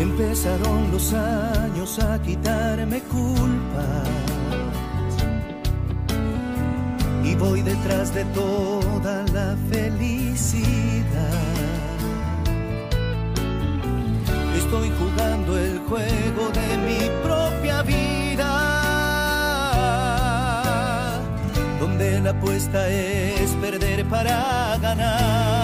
Empezaron los años a quitarme culpas y voy detrás de toda la felicidad. Estoy jugando el juego de mi propia vida, donde la apuesta es perder para ganar.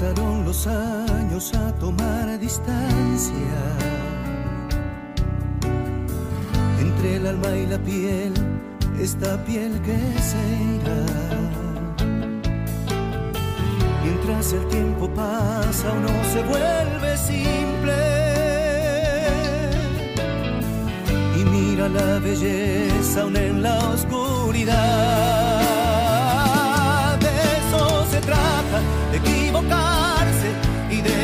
Empezaron los años a tomar distancia. Entre el alma y la piel, esta piel que se irá. Mientras el tiempo pasa uno se vuelve simple. Y mira la belleza aún en la oscuridad. De eso se trata, de de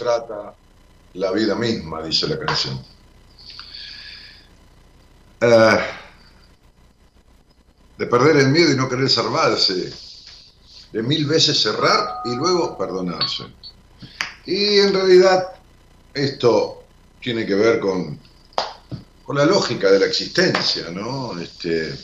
Trata la vida misma, dice la canción. Eh, de perder el miedo y no querer salvarse, de mil veces cerrar y luego perdonarse. Y en realidad esto tiene que ver con, con la lógica de la existencia, ¿no? Este,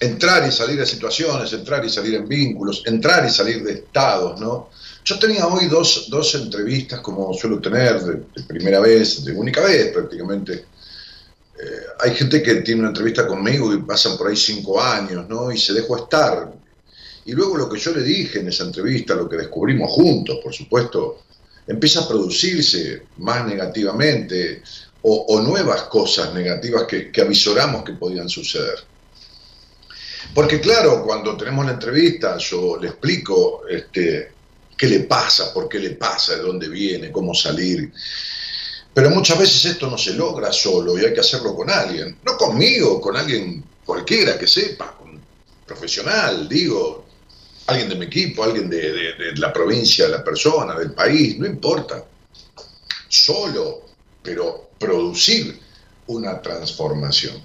entrar y salir de situaciones, entrar y salir en vínculos, entrar y salir de estados, ¿no? Yo tenía hoy dos, dos entrevistas, como suelo tener, de, primera vez, de única vez prácticamente. Eh, hay gente que tiene una entrevista conmigo y pasan por ahí cinco años, ¿no? Y se dejó estar. Y luego lo que yo le dije en esa entrevista, lo que descubrimos juntos, por supuesto, empieza a producirse más negativamente o, nuevas cosas negativas que, que avisoramos que podían suceder. Porque claro, cuando tenemos la entrevista, yo le explico este, qué le pasa, por qué le pasa, de dónde viene, cómo salir. Pero muchas veces esto no se logra solo y hay que hacerlo con alguien. No conmigo, con alguien cualquiera que sepa, un profesional, digo, alguien de mi equipo, alguien de, la provincia, de la persona, del país, no importa. Solo, pero producir una transformación.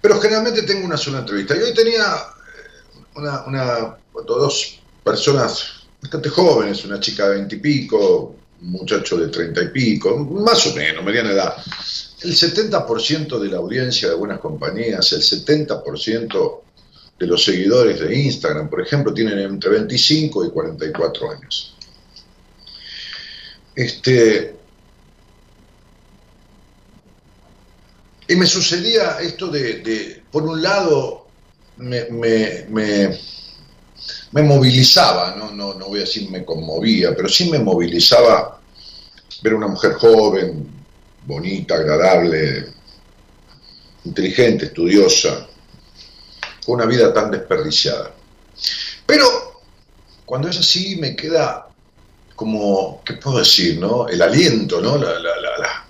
Pero generalmente tengo una sola entrevista. Y hoy tenía eh, una, una dos personas bastante jóvenes, una chica de veintipico, un muchacho de treinta y pico, más o menos, mediana edad. El 70% de la audiencia de buenas compañías, el 70% de los seguidores de Instagram, por ejemplo, tienen entre 25 y 44 años. Este, y me sucedía esto de, por un lado, me, movilizaba, ¿no? No, no voy a decir me conmovía, pero sí me movilizaba ver una mujer joven, bonita, agradable, inteligente, estudiosa, una vida tan desperdiciada. Pero cuando es así me queda como, ¿qué puedo decir? No? El aliento, ¿no? La,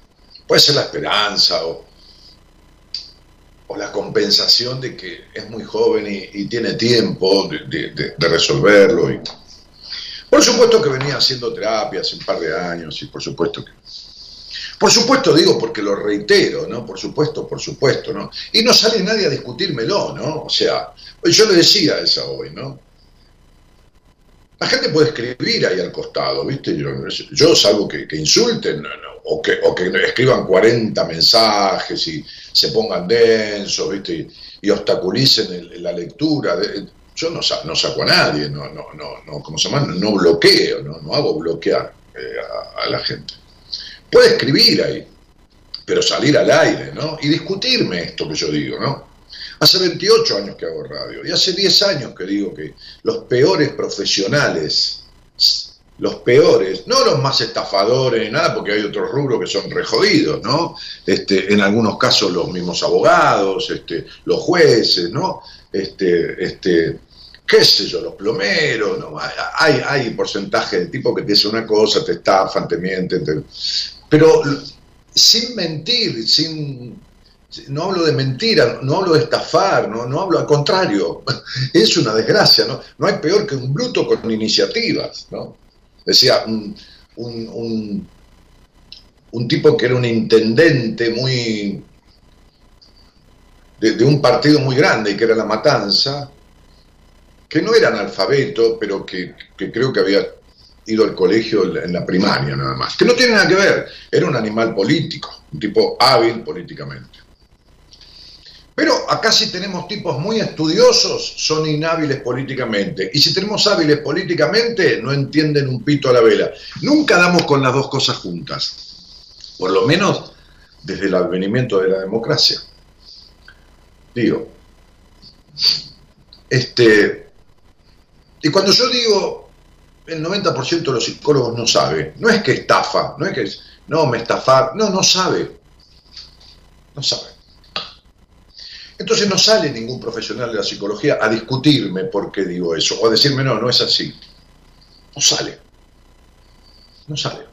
puede ser la esperanza o, o, la compensación de que es muy joven y, tiene tiempo de, resolverlo. Y, por supuesto que venía haciendo terapia hace un par de años y por supuesto que por supuesto digo porque lo reitero, ¿no? Por supuesto, por supuesto, ¿no? Y no sale nadie a discutírmelo, ¿no? O sea, yo le decía esa hoy, ¿no? La gente puede escribir ahí al costado, ¿viste? Yo, yo salvo que, insulten o, que, o, que, escriban 40 mensajes y se pongan densos, ¿viste? Y, obstaculicen la lectura. yo no, no, saco a nadie, no, no, no, no, ¿cómo se llama? No bloqueo, no, no hago bloquear eh, a la gente. Puede escribir ahí, pero salir al aire, ¿no? Y discutirme esto que yo digo, ¿no? Hace 28 años que hago radio y hace 10 años que digo que los peores profesionales, los peores, no los más estafadores ni nada, porque hay otros rubros que son rejodidos, ¿no? Este, en algunos casos los mismos abogados, este, los jueces, ¿no? Este, este, qué sé yo, los plomeros, ¿no? Hay, hay porcentaje de tipo que te dice una cosa, te estafan, te mienten, te... Pero sin mentir, sin no hablo de mentira, no hablo de estafar, no, no hablo al contrario, es una desgracia, ¿no? No hay peor que un bruto con iniciativas, ¿no? Decía, un, un, un, tipo que era un intendente muy... De, un partido muy grande, que era La Matanza, que no era analfabeto, pero que, que creo que había ido al colegio en la primaria nada más, que no tiene nada que ver, era un animal político, un tipo hábil políticamente. Pero acá si tenemos tipos muy estudiosos, son inhábiles políticamente. Y si tenemos hábiles políticamente, no entienden un pito a la vela. Nunca damos con las dos cosas juntas. Por lo menos desde el advenimiento de la democracia. Digo, este, y cuando yo digo el 90% de los psicólogos no sabe. No es que estafa, no es que no me estafar, no, no sabe. No sabe. Entonces no sale ningún profesional de la psicología a discutirme por qué digo eso, o a decirme no, no es así. No sale. No sale.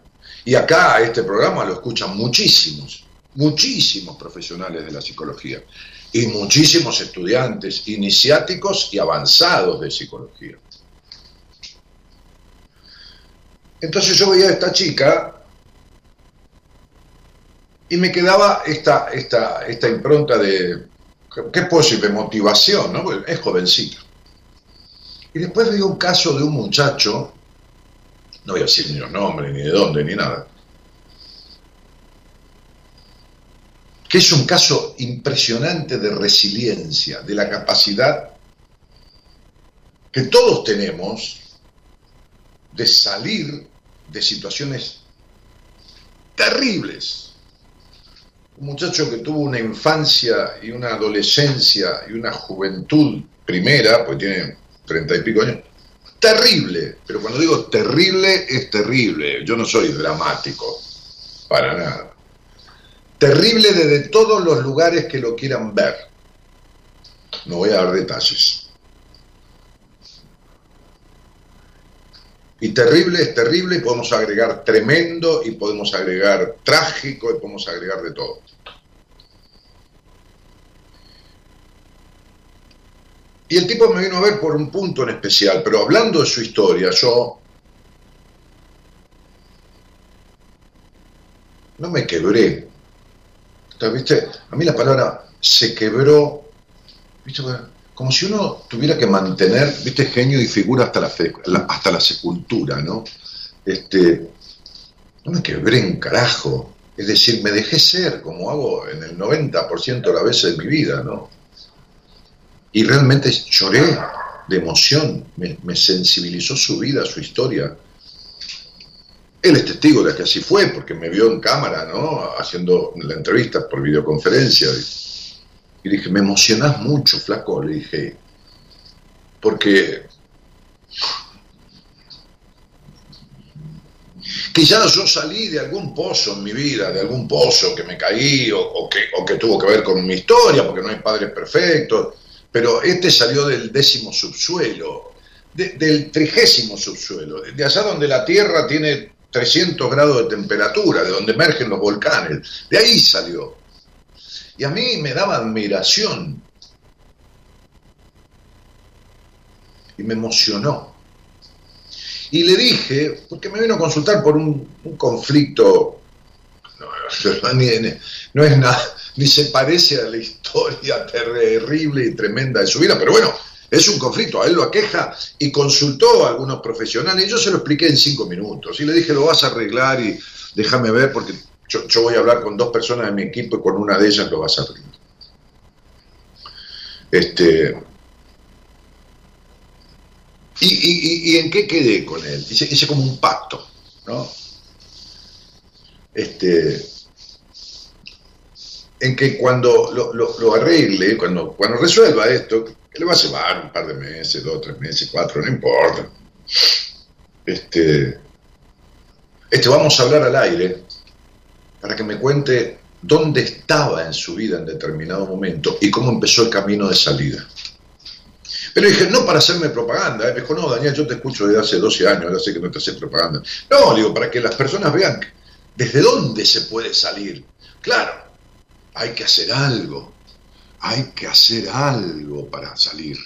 Y acá este programa lo escuchan muchísimos, muchísimos profesionales de la psicología y muchísimos estudiantes iniciáticos y avanzados de psicología. Entonces yo veía a esta chica y me quedaba esta, esta, esta impronta de, ¿qué puedo motivación, ¿no? es jovencita. Y después veo un caso de un muchacho no voy a decir ni los nombres, ni de dónde, ni nada, que es un caso impresionante de resiliencia, de la capacidad que todos tenemos de salir de situaciones terribles. Un muchacho que tuvo una infancia y una adolescencia y una juventud primera, pues tiene treinta y pico años, terrible, pero cuando digo terrible es terrible, yo no soy dramático, para nada. Terrible desde todos los lugares que lo quieran ver. No voy a dar detalles. Y terrible es terrible y podemos agregar tremendo y podemos agregar trágico y podemos agregar de todo. Y el tipo me vino a ver por un punto en especial, pero hablando de su historia, yo no me quebré. ¿Viste? A mí la palabra se quebró, ¿viste? Como si uno tuviera que mantener, viste, genio y figura hasta la, hasta la sepultura, ¿no? Este, no me quebré en carajo. Es decir, me dejé ser, como hago en el 90% de las veces de mi vida, ¿no? Y realmente lloré de emoción, me, sensibilizó su vida, su historia. Él es testigo de que así fue, porque me vio en cámara, ¿no? Haciendo la entrevista por videoconferencia. Dije, me emocionás mucho, flaco, le dije, porque que ya yo salí de algún pozo en mi vida, de algún pozo que me caí o, que, que, tuvo que ver con mi historia, porque no hay padres perfectos, pero este salió del décimo subsuelo, del trigésimo subsuelo, de allá donde la Tierra tiene 300 grados de temperatura, de donde emergen los volcanes, de ahí salió. Y a mí me daba admiración. Y me emocionó. Y le dije, porque me vino a consultar por un, conflicto, no, no es nada, ni se parece a la historia terrible y tremenda de su vida, pero bueno, es un conflicto, a él lo aqueja y consultó a algunos profesionales y yo se lo expliqué en cinco minutos y le dije, lo vas a arreglar y déjame ver porque yo, voy a hablar con dos personas de mi equipo y con una de ellas lo vas a abrir. Este, y, en qué quedé con él? Hice, como un pacto, ¿no? Este, en que cuando lo, arregle, cuando, cuando resuelva esto, que le va a llevar un par de meses, dos, tres meses, cuatro, no importa. Este, este, vamos a hablar al aire para que me cuente dónde estaba en su vida en determinado momento y cómo empezó el camino de salida. Pero dije, no para hacerme propaganda. ¿eh? Me dijo, no, Daniel, yo te escucho desde hace 12 años, ahora sé que no te haces propaganda. No, digo, para que las personas vean desde dónde se puede salir. Claro, hay que hacer algo. Hay que hacer algo para salir.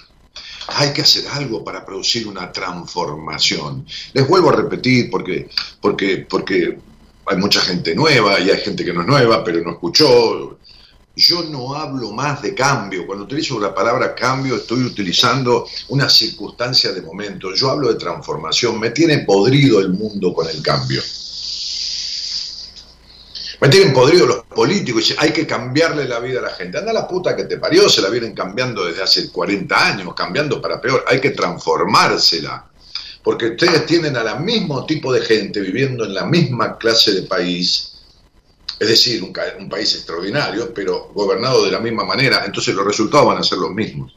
Hay que hacer algo para producir una transformación. Les vuelvo a repetir porque, porque, porque hay mucha gente nueva y hay gente que no es nueva, pero no escuchó. Yo no hablo más de cambio. Cuando utilizo la palabra cambio estoy utilizando una circunstancia de momento. Yo hablo de transformación. Me tiene podrido el mundo con el cambio. Me tienen podrido los políticos. Hay que cambiarle la vida a la gente. Anda la puta que te parió. Se la vienen cambiando desde hace 40 años, cambiando para peor. Hay que transformársela porque ustedes tienen a la mismo tipo de gente viviendo en la misma clase de país, es decir, un, país extraordinario, pero gobernado de la misma manera, entonces los resultados van a ser los mismos.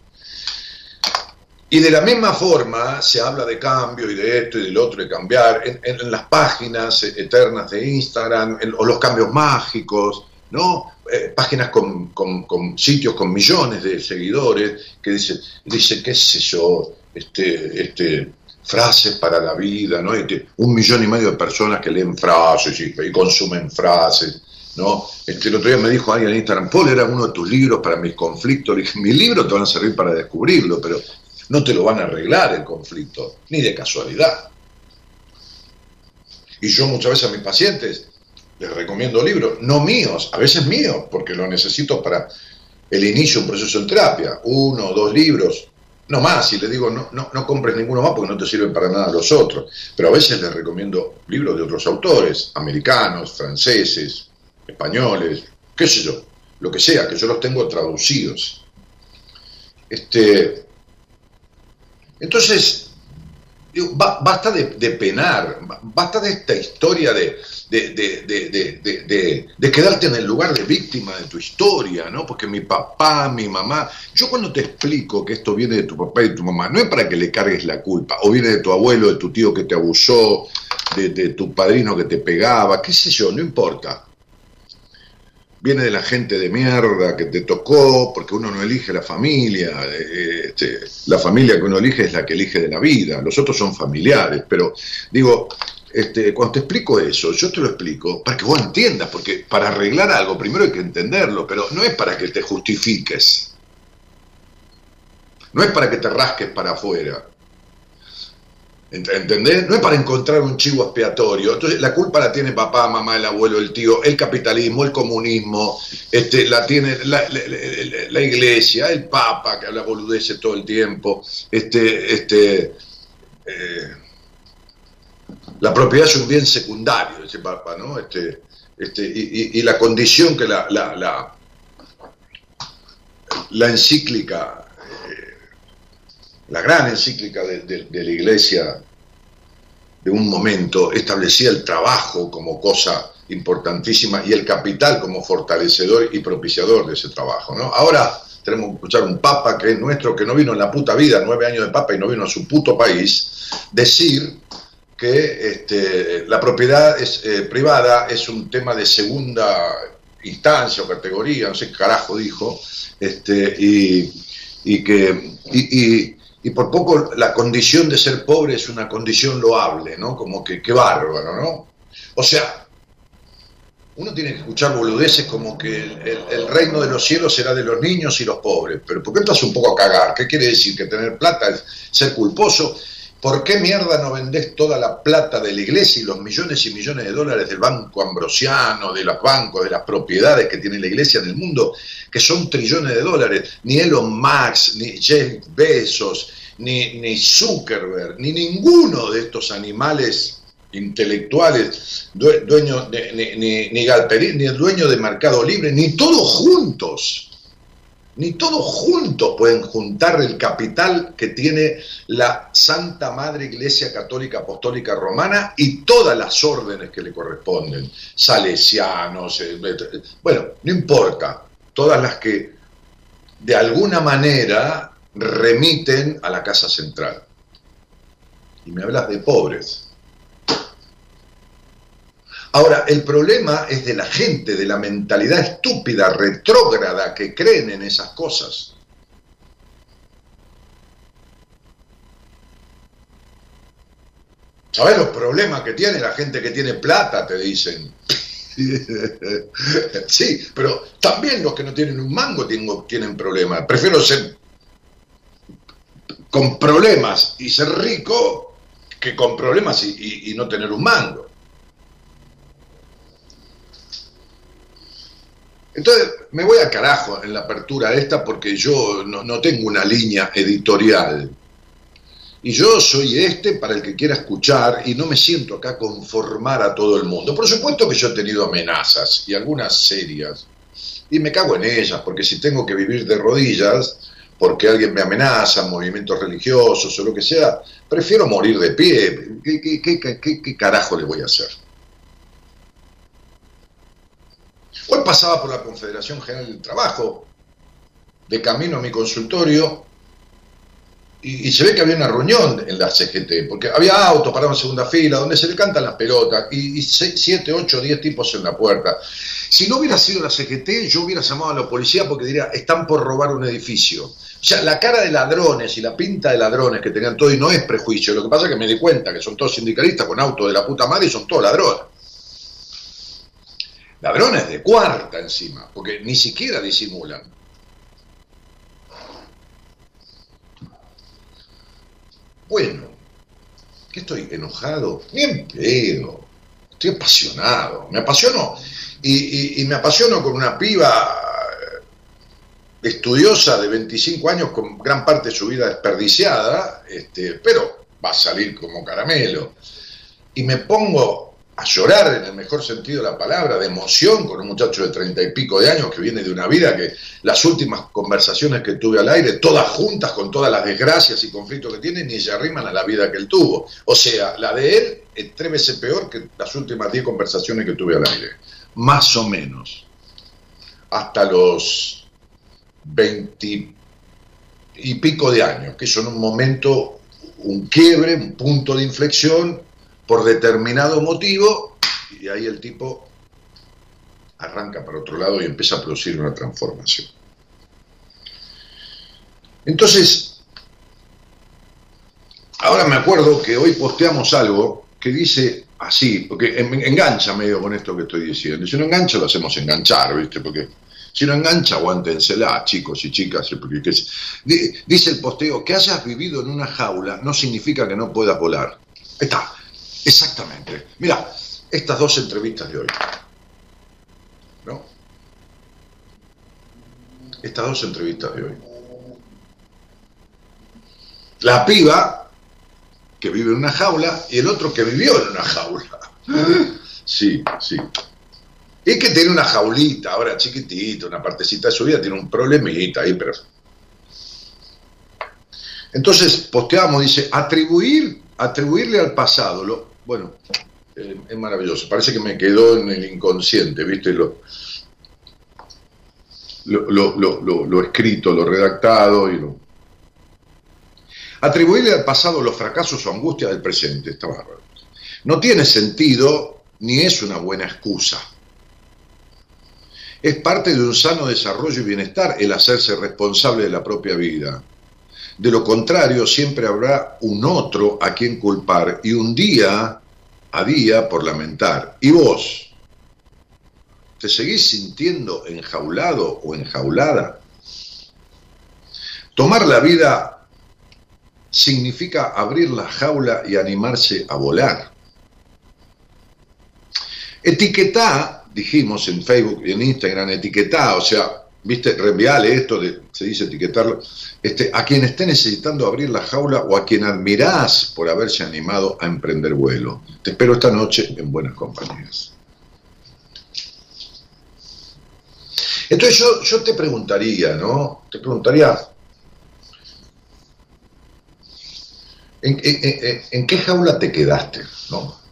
Y de la misma forma se habla de cambio y de esto y del otro, de cambiar, en, las páginas eternas de Instagram, o los cambios mágicos, ¿no? Eh, páginas con, sitios con millones de seguidores que dicen, dice, qué sé yo, este, este, frases para la vida, ¿no? un millón y medio de personas que leen frases y, consumen frases, ¿no? Este, el otro día me dijo alguien en Instagram, Paul, era uno de tus libros para mis conflictos. Dije, mis libros te van a servir para descubrirlo, pero no te lo van a arreglar el conflicto, ni de casualidad. Y yo muchas veces a mis pacientes les recomiendo libros, no míos, a veces míos, porque lo necesito para el inicio de un proceso en terapia, uno o dos libros no más, y le digo, no, no, no compres ninguno más porque no te sirven para nada los otros. Pero a veces les recomiendo libros de otros autores, americanos, franceses, españoles, qué sé yo, lo que sea, que yo los tengo traducidos. Este, entonces, basta de, penar, basta de esta historia de, de, quedarte en el lugar de víctima de tu historia, ¿no? Porque mi papá, mi mamá, yo cuando te explico que esto viene de tu papá y de tu mamá, no es para que le cargues la culpa, o viene de tu abuelo, de tu tío que te abusó, de tu padrino que te pegaba, qué sé yo, no importa viene de la gente de mierda que te tocó, porque uno no elige la familia, eh, este, la familia que uno elige es la que elige de la vida, los otros son familiares, pero digo, este, cuando te explico eso, yo te lo explico para que vos entiendas, porque para arreglar algo primero hay que entenderlo, pero no es para que te justifiques, no es para que te rasques para afuera, ¿Entendés? No es para encontrar un chivo expiatorio. Entonces, la culpa la tiene papá, mamá, el abuelo, el tío, el capitalismo, el comunismo, este, la tiene la, iglesia, el papa, que habla boludeces todo el tiempo. Este, este, eh, la propiedad es un bien secundario, ese papa, ¿no? Este, este, y, la condición que la, la, la encíclica la gran encíclica de, la Iglesia de un momento establecía el trabajo como cosa importantísima y el capital como fortalecedor y propiciador de ese trabajo. ¿no? Ahora tenemos que escuchar un papa que es nuestro, que no vino en la puta vida, nueve años de papa y no vino a su puto país, decir que este, la propiedad eh, privada es un tema de segunda instancia o categoría, no sé qué carajo dijo, este, y, que por poco la condición de ser pobre es una condición loable, ¿no? Como que qué bárbaro, ¿no? O sea, uno tiene que escuchar boludeces como que el, reino de los cielos será de los niños y los pobres, pero ¿por qué estás un poco a cagar? ¿Qué quiere decir? ¿Que tener plata es ser culposo? ¿Por qué mierda no vendés toda la plata de la iglesia y los millones y millones de dólares del banco ambrosiano, de los bancos, de las propiedades que tiene la iglesia en el mundo, que son trillones de dólares? Ni Elon Musk, ni Jeff Bezos, ni, ni Zuckerberg, ni ninguno de estos animales intelectuales, dueño de, ni, ni, ni ni el dueño de Mercado Libre, ni todos juntos ni todos juntos pueden juntar el capital que tiene la Santa Madre Iglesia Católica Apostólica Romana y todas las órdenes que le corresponden, salesianos, eh, bueno, no importa, todas las que de alguna manera remiten a la Casa Central. Y me hablas de pobres. Ahora, el problema es de la gente, de la mentalidad estúpida, retrógrada, que creen en esas cosas. ¿Sabes los problemas que tiene la gente que tiene plata? Te dicen. sí, pero también los que no tienen un mango tienen, problemas. Prefiero ser con problemas y ser rico que con problemas y no tener un mango. Entonces, me voy a carajo en la apertura esta porque yo no, tengo una línea editorial. Y yo soy este para el que quiera escuchar y no me siento acá conformar a todo el mundo. Por supuesto que yo he tenido amenazas y algunas serias. Y me cago en ellas, porque si tengo que vivir de rodillas, porque alguien me amenaza, movimientos religiosos o lo que sea, prefiero morir de pie. ¿Qué, qué carajo le voy a hacer? Hoy pasaba por la Confederación General del Trabajo, de camino a mi consultorio, y, se ve que había una reunión en la CGT, porque había autos parados en segunda fila, donde se le cantan las pelotas, y, siete, ocho, diez tipos en la puerta. Si no hubiera sido la CGT, yo hubiera llamado a la policía porque diría, están por robar un edificio. O sea, la cara de ladrones y la pinta de ladrones que tenían todo y no es prejuicio. Lo que pasa es que me di cuenta que son todos sindicalistas con auto de la puta madre y son todos ladrones. Ladrones de cuarta encima, porque ni siquiera disimulan. Bueno, ¿qué estoy enojado? Ni en pedo. Estoy apasionado. Me apasiono. Y, me apasiono con una piba estudiosa de 25 años con gran parte de su vida desperdiciada, este, pero va a salir como caramelo. Y me pongo a llorar en el mejor sentido de la palabra, de emoción, con un muchacho de treinta y pico de años que viene de una vida que las últimas conversaciones que tuve al aire, todas juntas con todas las desgracias y conflictos que tiene, ni se arriman a la vida que él tuvo. O sea, la de él es tres veces peor que las últimas diez conversaciones que tuve al aire. Más o menos. Hasta los veinti y pico de años, que son un momento, un quiebre, un punto de inflexión por determinado motivo y ahí el tipo arranca para otro lado y empieza a producir una transformación. Entonces, ahora me acuerdo que hoy posteamos algo que dice así, porque engancha medio con esto que estoy diciendo. Si no engancha, lo hacemos enganchar, ¿viste? Porque si no engancha, aguántensela, chicos y chicas. Porque, dice el posteo, que hayas vivido en una jaula no significa que no puedas volar. Está, Exactamente. Mira, estas dos entrevistas de hoy. ¿No? Estas dos entrevistas de hoy. La piba que vive en una jaula y el otro que vivió en una jaula. Sí, sí. Y que tiene una jaulita, ahora chiquitita, una partecita de su vida, tiene un problemita ahí, pero... Entonces, posteamos, dice, atribuir, atribuirle al pasado lo, bueno, eh, es maravilloso. Parece que me quedó en el inconsciente, ¿viste? Lo, lo, escrito, lo redactado y lo... Atribuirle al pasado los fracasos o angustias del presente, está bárbaro. No tiene sentido ni es una buena excusa. Es parte de un sano desarrollo y bienestar el hacerse responsable de la propia vida. De lo contrario, siempre habrá un otro a quien culpar y un día a día por lamentar. ¿Y vos? ¿Te seguís sintiendo enjaulado o enjaulada? Tomar la vida significa abrir la jaula y animarse a volar. Etiquetá, dijimos en Facebook y en Instagram, etiquetá, o sea, viste, reenviale esto, de, se dice etiquetarlo, este, a quien esté necesitando abrir la jaula o a quien admirás por haberse animado a emprender vuelo. Te espero esta noche en buenas compañías. Entonces yo, yo te preguntaría, ¿no? Te preguntaría, ¿en, en qué jaula te quedaste? ¿no?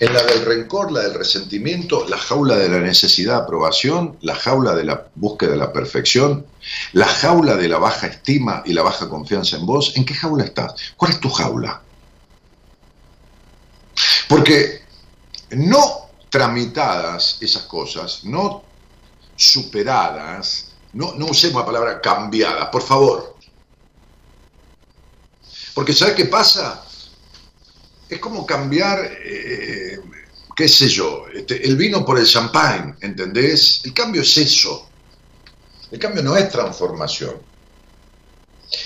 En la del rencor, la del resentimiento, la jaula de la necesidad de aprobación, la jaula de la búsqueda de la perfección, la jaula de la baja estima y la baja confianza en vos, ¿en qué jaula estás? ¿Cuál es tu jaula? Porque no tramitadas esas cosas, no superadas, no, no usemos la palabra cambiadas, por favor. Porque ¿sabes qué pasa? Es como cambiar, eh, qué sé yo, este, el vino por el champán, ¿entendés? El cambio es eso. El cambio no es transformación.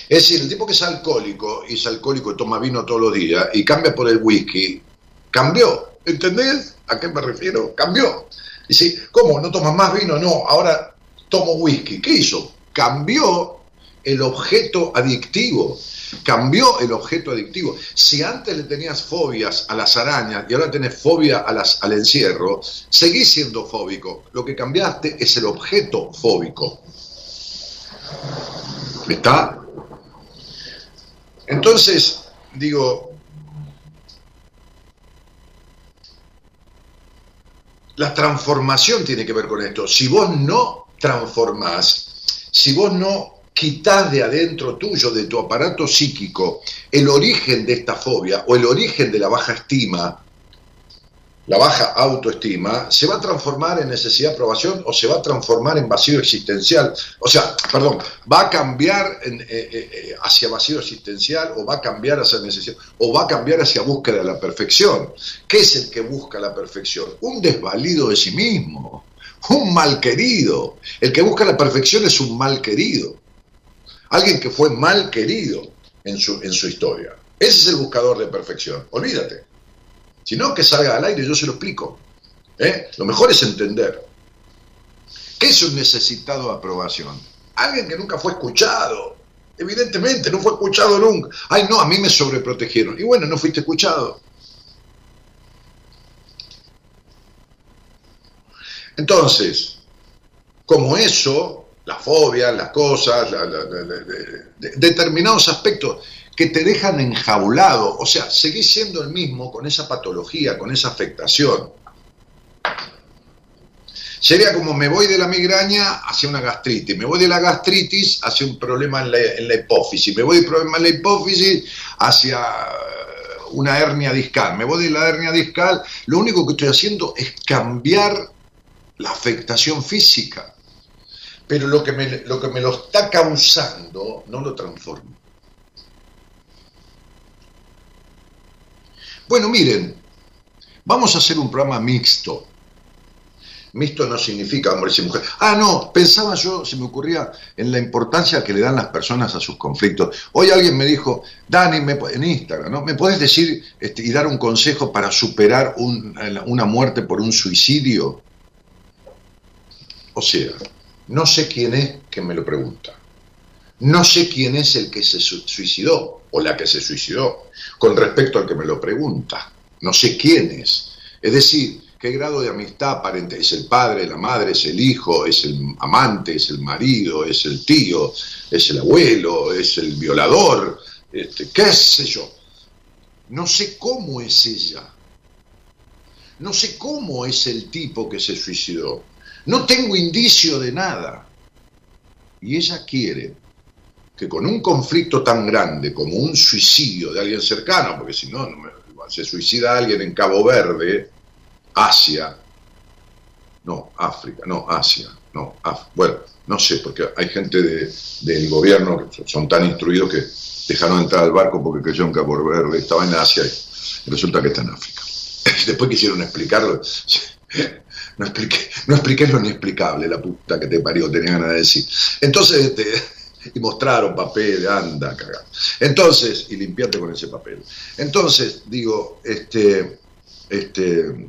Es decir, el tipo que es alcohólico y es alcohólico y toma vino todos los días y cambia por el whisky, cambió. ¿Entendés a qué me refiero? Cambió. Dice, ¿cómo? ¿No tomas más vino? No, ahora tomo whisky. ¿Qué hizo? Cambió el objeto adictivo cambió el objeto adictivo. Si antes le tenías fobias a las arañas y ahora tenés fobia al encierro, seguís siendo fóbico. Lo que cambiaste es el objeto fóbico. ¿Está? Entonces, digo, la transformación tiene que ver con esto. Si vos no transformás, si vos no quitar de adentro tuyo, de tu aparato psíquico, el origen de esta fobia o el origen de la baja estima, la baja autoestima, se va a transformar en necesidad de aprobación o se va a transformar en vacío existencial. O sea, perdón, va a cambiar eh, eh, eh, hacia vacío existencial o va a cambiar hacia necesidad o va a cambiar hacia búsqueda de la perfección. ¿Qué es el que busca la perfección? Un desvalido de sí mismo, un mal querido. El que busca la perfección es un mal querido. Alguien que fue mal querido en su, en su historia. Ese es el buscador de perfección. Olvídate. Si no, que salga al aire, yo se lo explico. ¿Eh? Lo mejor es entender. ¿Qué es un necesitado de aprobación? alguien que nunca fue escuchado. Evidentemente, no fue escuchado nunca. Ay, no, a mí me sobreprotegieron. Y bueno, no fuiste escuchado. Entonces, como eso, la fobia, las cosas, determinados aspectos que te dejan enjaulado, o sea, seguís siendo el mismo con esa patología, con esa afectación. Sería como me voy de la migraña hacia una gastritis, me voy de la gastritis hacia un problema en la, hipófisis, me voy del problema en la hipófisis hacia una hernia discal, me voy de la hernia discal, lo único que estoy haciendo es cambiar la afectación física, pero lo que me lo, está causando no lo transformo. Bueno, miren, vamos a hacer un programa mixto. Mixto no significa hombres y mujeres. Ah, no, pensaba yo, se me ocurría en la importancia que le dan las personas a sus conflictos. Hoy alguien me dijo, Dani, en Instagram, ¿no? ¿Me puedes decir este, y dar un consejo para superar una muerte por un suicidio? O sea, no sé quién es que me lo pregunta. No sé quién es el que se suicidó o la que se suicidó con respecto al que me lo pregunta. No sé quién es. Es decir, qué grado de amistad aparente es el padre, la madre, es el hijo, es el amante, es el marido, es el tío, es el abuelo, es el violador, este, qué sé yo. No sé cómo es ella. No sé cómo es el tipo que se suicidó. No tengo indicio de nada. Y ella quiere que con un conflicto tan grande como un suicidio de alguien cercano, porque si no, se suicida alguien en Cabo Verde, Asia, no, África, no, Asia, no, bueno, no sé, porque hay gente del gobierno que son tan instruidos que dejaron entrar al barco porque creyó en Cabo Verde, estaba en Asia y resulta que está en África. Después quisieron explicarlo. No expliqué, no expliqué lo inexplicable, la puta que te parió, tenía ganas de decir. Entonces, este, y mostraron papel, anda, cagado. Entonces, y limpiarte con ese papel. Entonces, digo, este, este,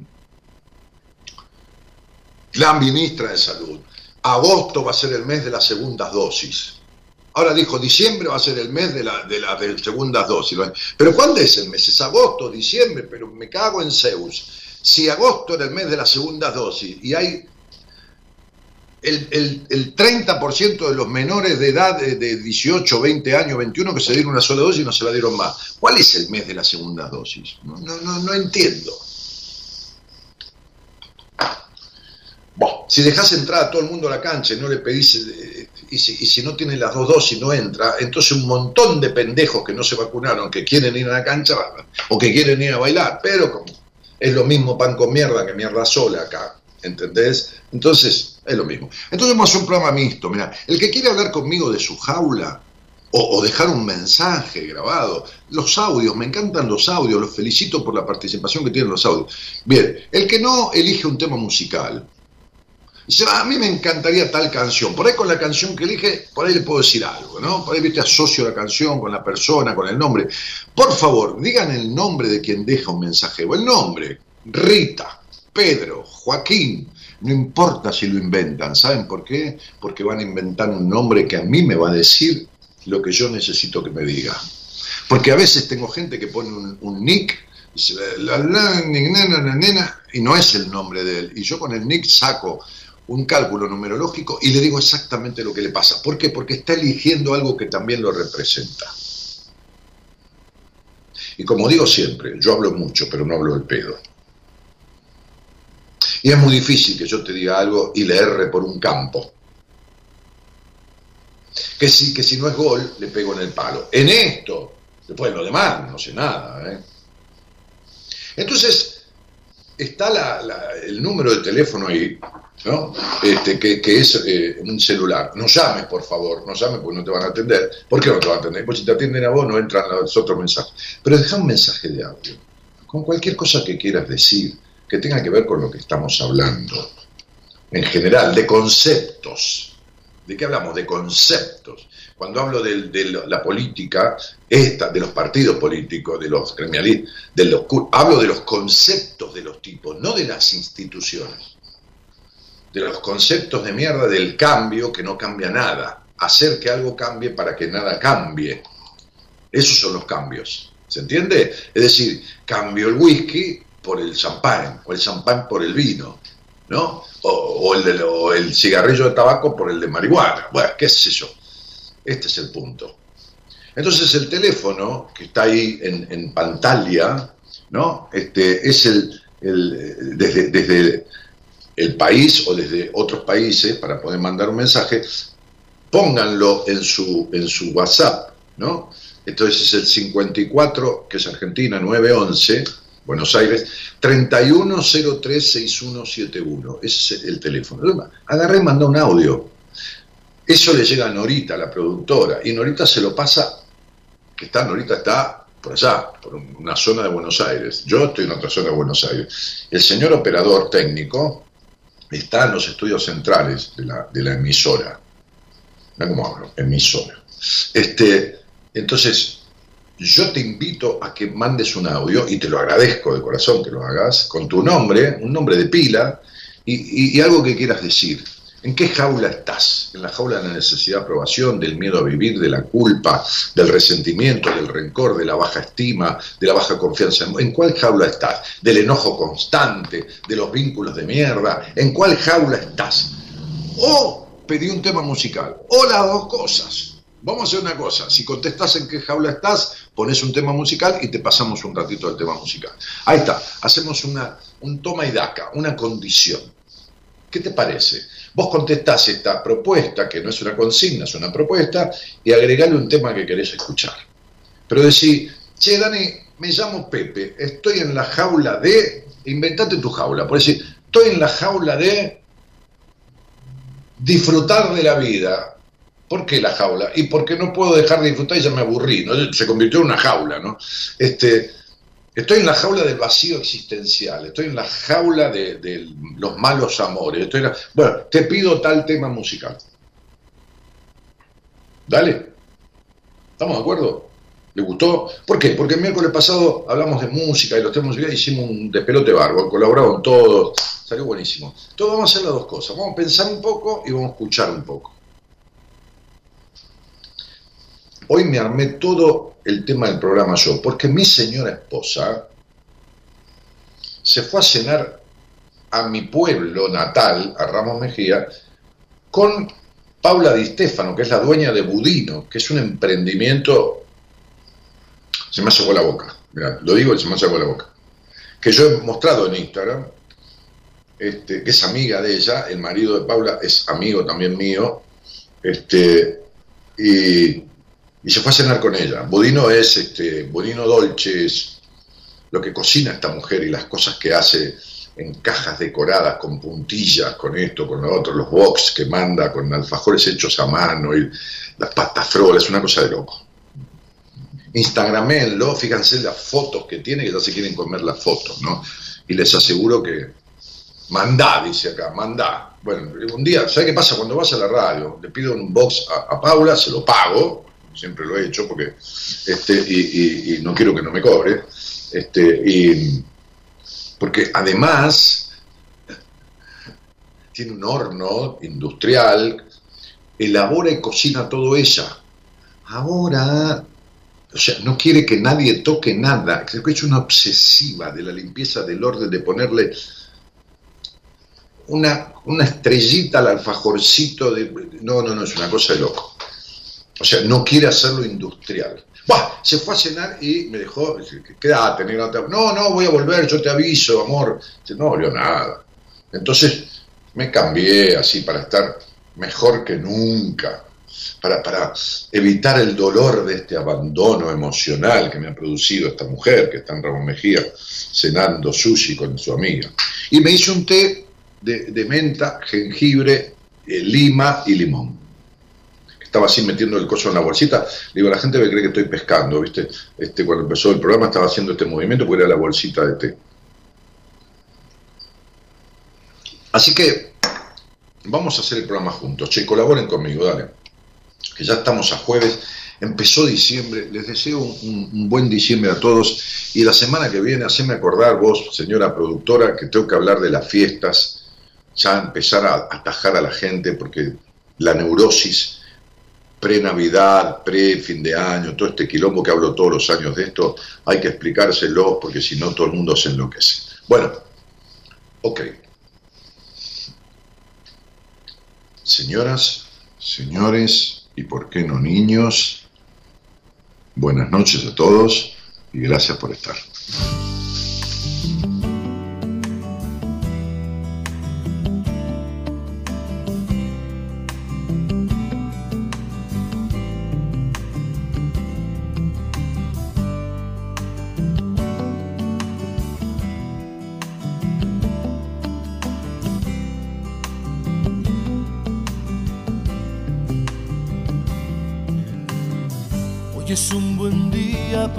la ministra de Salud, agosto va a ser el mes de las segundas dosis. Ahora dijo, diciembre va a ser el mes de, la, de las segundas dosis. Pero ¿cuándo es el mes? Es agosto, diciembre, pero me cago en Zeus. Si agosto era el mes de las segundas dosis y hay el, el, 30% de los menores de edad de, 18, 20 años, 21 que se dieron una sola dosis y no se la dieron más. ¿Cuál es el mes de la segunda dosis? No, no, no, entiendo. si dejas entrar a todo el mundo a la cancha y no le pedís, eh, y si, y si no tiene las dos dosis no entra, entonces un montón de pendejos que no se vacunaron, que quieren ir a la cancha o que quieren ir a bailar, pero como es lo mismo pan con mierda que mierda sola acá, ¿entendés? Entonces, es lo mismo. Entonces vamos a hacer un programa mixto. Mira, el que quiere hablar conmigo de su jaula o, dejar un mensaje grabado, los audios, me encantan los audios, los felicito por la participación que tienen los audios. Bien, el que no elige un tema musical, dice, a mí me encantaría tal canción. Por ahí con la canción que elige, por ahí le puedo decir algo, ¿no? Por ahí viste, asocio la canción con la persona, con el nombre. Por favor, digan el nombre de quien deja un mensaje, o el nombre, Rita, Pedro, Joaquín, no importa si lo inventan, ¿saben por qué? Porque van a inventar un nombre que a mí me va a decir lo que yo necesito que me diga. Porque a veces tengo gente que pone un, nick y no es el nombre de él. Y yo con el nick saco un cálculo numerológico y le digo exactamente lo que le pasa. ¿Por qué? Porque está eligiendo algo que también lo representa. Y como digo siempre, yo hablo mucho, pero no hablo el pedo. Y es muy difícil que yo te diga algo y le erre por un campo. Que si, que si no es gol, le pego en el palo. En esto, después lo demás, no sé nada. ¿eh? Entonces, está el número de teléfono ahí, ¿no? Este, que, es eh, un celular. No llames, por favor, no llames porque no te van a atender. ¿Por qué no te van a atender? Pues si te atienden a vos, no entran los otros mensajes. Pero deja un mensaje de audio, con cualquier cosa que quieras decir que tenga que ver con lo que estamos hablando, en general, de conceptos. ¿De qué hablamos? De conceptos. Cuando hablo de, la política, esta, de los partidos políticos, de los gremialistas, de los, hablo de los conceptos de los tipos, no de las instituciones. De los conceptos de mierda del cambio que no cambia nada. hacer que algo cambie para que nada cambie. Esos son los cambios. ¿Se entiende? Es decir, cambio el whisky por el champán, o el champán por el vino, ¿no? O, el, de, el cigarrillo de tabaco por el de marihuana. Bueno, qué sé yo. Este es el punto. Entonces el teléfono que está ahí en, pantalla, ¿no? Este, es el, desde, desde el país o desde otros países para poder mandar un mensaje, pónganlo en su, en su WhatsApp, ¿no? Entonces es el 54, que es Argentina, 911, Buenos Aires, 31036171. Ese es el teléfono. Agarré y mandó un audio. Eso le llega a Norita, la productora, y Norita se lo pasa, que está, Norita está por allá, por una zona de Buenos Aires. Yo estoy en otra zona de Buenos Aires. El señor operador técnico está en los estudios centrales de la, emisora. cómo hablo, emisora. Este, entonces, yo te invito a que mandes un audio, y te lo agradezco de corazón que lo hagas, con tu nombre, un nombre de pila, y, algo que quieras decir. ¿En qué jaula estás? ¿En la jaula de la necesidad de aprobación, del miedo a vivir, de la culpa, del resentimiento, del rencor, de la baja estima, de la baja confianza? ¿En cuál jaula estás? ¿Del enojo constante, de los vínculos de mierda? ¿En cuál jaula estás? O pedí un tema musical, o las dos cosas. Vamos a hacer una cosa, si contestas en qué jaula estás, pones un tema musical y te pasamos un ratito del tema musical. Ahí está, hacemos una, un toma y daca, una condición. ¿Qué te parece? Vos contestás esta propuesta, que no es una consigna, es una propuesta, y agregale un tema que querés escuchar. Pero decís, che, Dani, me llamo Pepe, estoy en la jaula de... Inventate tu jaula, por decir, estoy en la jaula de disfrutar de la vida, ¿Por qué la jaula? Y porque no puedo dejar de disfrutar y ya me aburrí, ¿no? Se convirtió en una jaula, ¿no? Este, estoy en la jaula del vacío existencial, estoy en la jaula de, los malos amores. Estoy Bueno, te pido tal tema musical. Dale. ¿Estamos de acuerdo? ¿Le gustó? ¿Por qué? Porque el miércoles pasado hablamos de música y los temas musicales, hicimos un despelote barbo, colaboraron todos, salió buenísimo. Entonces vamos a hacer las dos cosas, vamos a pensar un poco y vamos a escuchar un poco. Hoy me armé todo el tema del programa yo, porque mi señora esposa se fue a cenar a mi pueblo natal, a Ramos Mejía, con Paula Di Stefano, que es la dueña de Budino, que es un emprendimiento. Se me sacó la boca, Mirá, lo digo y se me sacó la boca. Que yo he mostrado en Instagram, este, que es amiga de ella, el marido de Paula es amigo también mío, este, y y se fue a cenar con ella. Budino es, este, Budino Dolce es lo que cocina esta mujer y las cosas que hace en cajas decoradas con puntillas, con esto, con lo otro, los box que manda con alfajores hechos a mano y las pastas frolas, es una cosa de loco. Instagramenlo, fíjense las fotos que tiene, que ya se quieren comer las fotos, ¿no? Y les aseguro que mandá, dice acá, mandá. Bueno, un día, ¿sabes qué pasa? Cuando vas a la radio, le pido un box a Paula, se lo pago, siempre lo he hecho, porque este, y, no quiero que no me cobre, este, y, porque además tiene un horno industrial, elabora y cocina todo ella. Ahora, o sea, no quiere que nadie toque nada, creo que es una obsesiva de la limpieza del orden, de ponerle una, una estrellita al alfajorcito de... No, no, no, es una cosa de loco. O sea, no quiere hacerlo industrial. Buah, se fue a cenar y me dejó, quédate, negro. No, no, voy a volver, yo te aviso, amor. No volvió nada. Entonces me cambié así para estar mejor que nunca, para, para evitar el dolor de este abandono emocional que me ha producido esta mujer que está en Ramón Mejía cenando sushi con su amiga. Y me hizo un té de, menta, jengibre, eh, lima y limón estaba así metiendo el coso en la bolsita. Digo, la gente me cree que estoy pescando, ¿viste? Este, cuando empezó el programa estaba haciendo este movimiento porque era la bolsita de té. Así que vamos a hacer el programa juntos. Che, colaboren conmigo, dale. Que ya estamos a jueves. Empezó diciembre. Les deseo un, buen diciembre a todos. Y la semana que viene, haceme acordar vos, señora productora, que tengo que hablar de las fiestas. Ya empezar a atajar a la gente porque la neurosis pre-Navidad, pre-fin de año, todo este quilombo que hablo todos los años de esto, hay que explicárselo porque si no todo el mundo se enloquece. Bueno, ok. Señoras, señores y por qué no niños, buenas noches a todos y gracias por estar.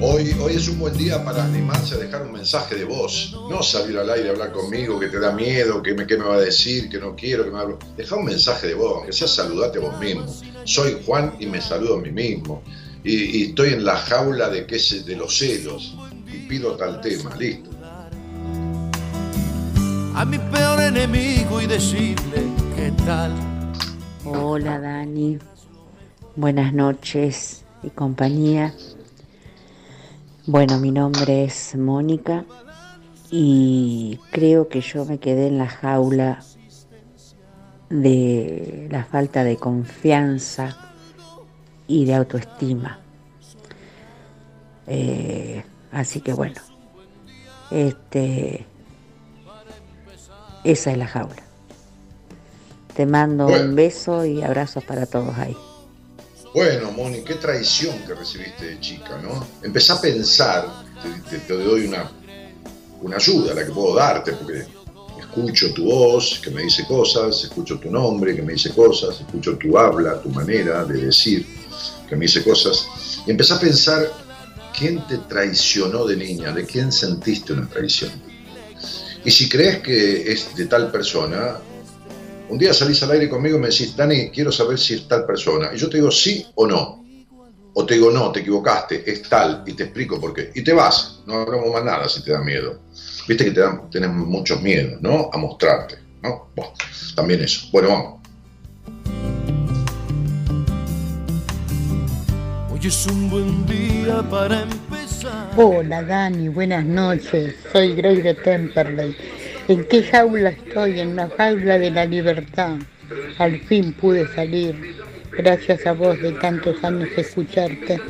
Hoy, hoy es un buen día para animarse a dejar un mensaje de voz, no salir al aire a hablar conmigo, que te da miedo, que me, me va a decir, que no quiero, que me hablo. Deja un mensaje de voz, que sea saludate a vos mismo. Soy Juan y me saludo a mí mismo. Y, estoy en la jaula de, que de los celos y pido tal tema, listo. A mi peor enemigo y decirle qué tal. Hola Dani, buenas noches y compañía. Bueno, mi nombre es Mónica y creo que yo me quedé en la jaula de la falta de confianza y de autoestima. Eh, así que bueno, este, esa es la jaula. Te mando un beso y abrazos para todos ahí. Bueno, Moni, qué traición que recibiste de chica, ¿no? Empezá a pensar, te, doy una, una ayuda, la que puedo darte, porque escucho tu voz que me dice cosas, escucho tu nombre que me dice cosas, escucho tu habla, tu manera de decir que me dice cosas, y empezá a pensar quién te traicionó de niña, de quién sentiste una traición. Y si crees que es de tal persona, un día salís al aire conmigo y me decís, Dani, quiero saber si es tal persona. Y yo te digo sí o no. O te digo, no, te equivocaste, es tal, y te explico por qué. Y te vas, no hablamos más nada si te da miedo. Viste que te dan, tenés muchos miedos, ¿no? A mostrarte, ¿no? Bueno, también eso. Bueno, vamos. Hoy es un buen día para empezar. Hola Dani, buenas noches. Soy Grace de Temperley ¿En qué jaula estoy? En la jaula de la libertad. Al fin pude salir. Gracias a vos de tantos años escucharte.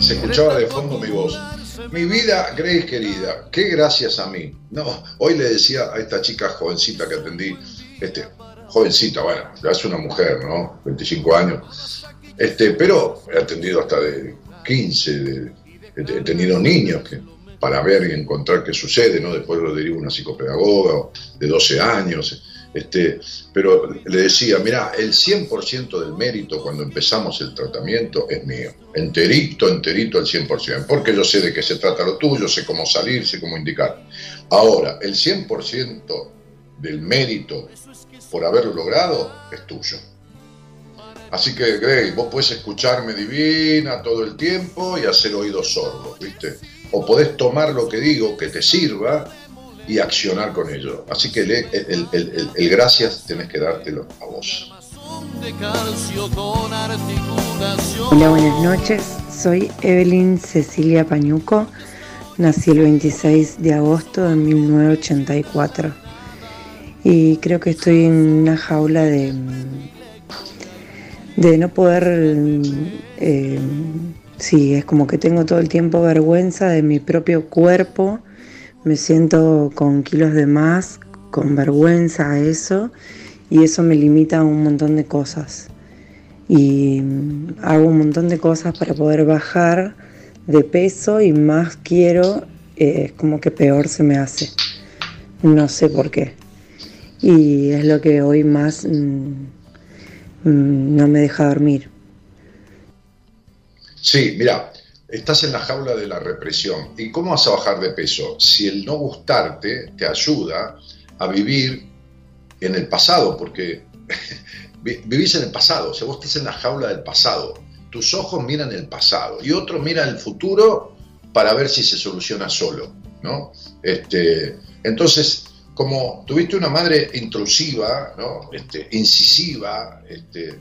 Se escuchaba de fondo mi voz. Mi vida, Grace querida, qué gracias a mí. No, hoy le decía a esta chica jovencita que atendí, este, jovencita, bueno, ya es una mujer, ¿no? 25 años. Este, pero he atendido hasta de 15, he tenido niños que para ver y encontrar qué sucede, ¿no? Después lo derivo a una psicopedagoga de 12 años, este, pero le decía, mira, el 100% del mérito cuando empezamos el tratamiento es mío, enterito, enterito al 100%, porque yo sé de qué se trata lo tuyo, sé cómo salir, sé cómo indicar. Ahora, el 100% del mérito por haberlo logrado es tuyo. Así que, Grey, vos puedes escucharme divina todo el tiempo y hacer oídos sordos, ¿viste? O podés tomar lo que digo que te sirva y accionar con ello. Así que el, gracias tenés que dártelo a vos. Hola, buenas noches. Soy Evelyn Cecilia Pañuco. Nací el 26 de agosto de 1984. Y creo que estoy en una jaula de, de no poder eh, Sí, es como que tengo todo el tiempo vergüenza de mi propio cuerpo Me siento con kilos de más, con vergüenza eso, y eso me limita a un montón de cosas. Y mm, hago un montón de cosas para poder bajar de peso y más quiero, es como que peor se me hace. No sé por qué. Y es lo que hoy más mm, mm, no me deja dormir. Sí, mira, estás en la jaula de la represión. ¿Y cómo vas a bajar de peso? Si el no gustarte te ayuda a vivir en el pasado, porque vivís en el pasado, o sea, vos estás en la jaula del pasado. Tus ojos miran el pasado y otro mira el futuro para ver si se soluciona solo, ¿no? Este, entonces, como tuviste una madre intrusiva, ¿no? este, incisiva, este,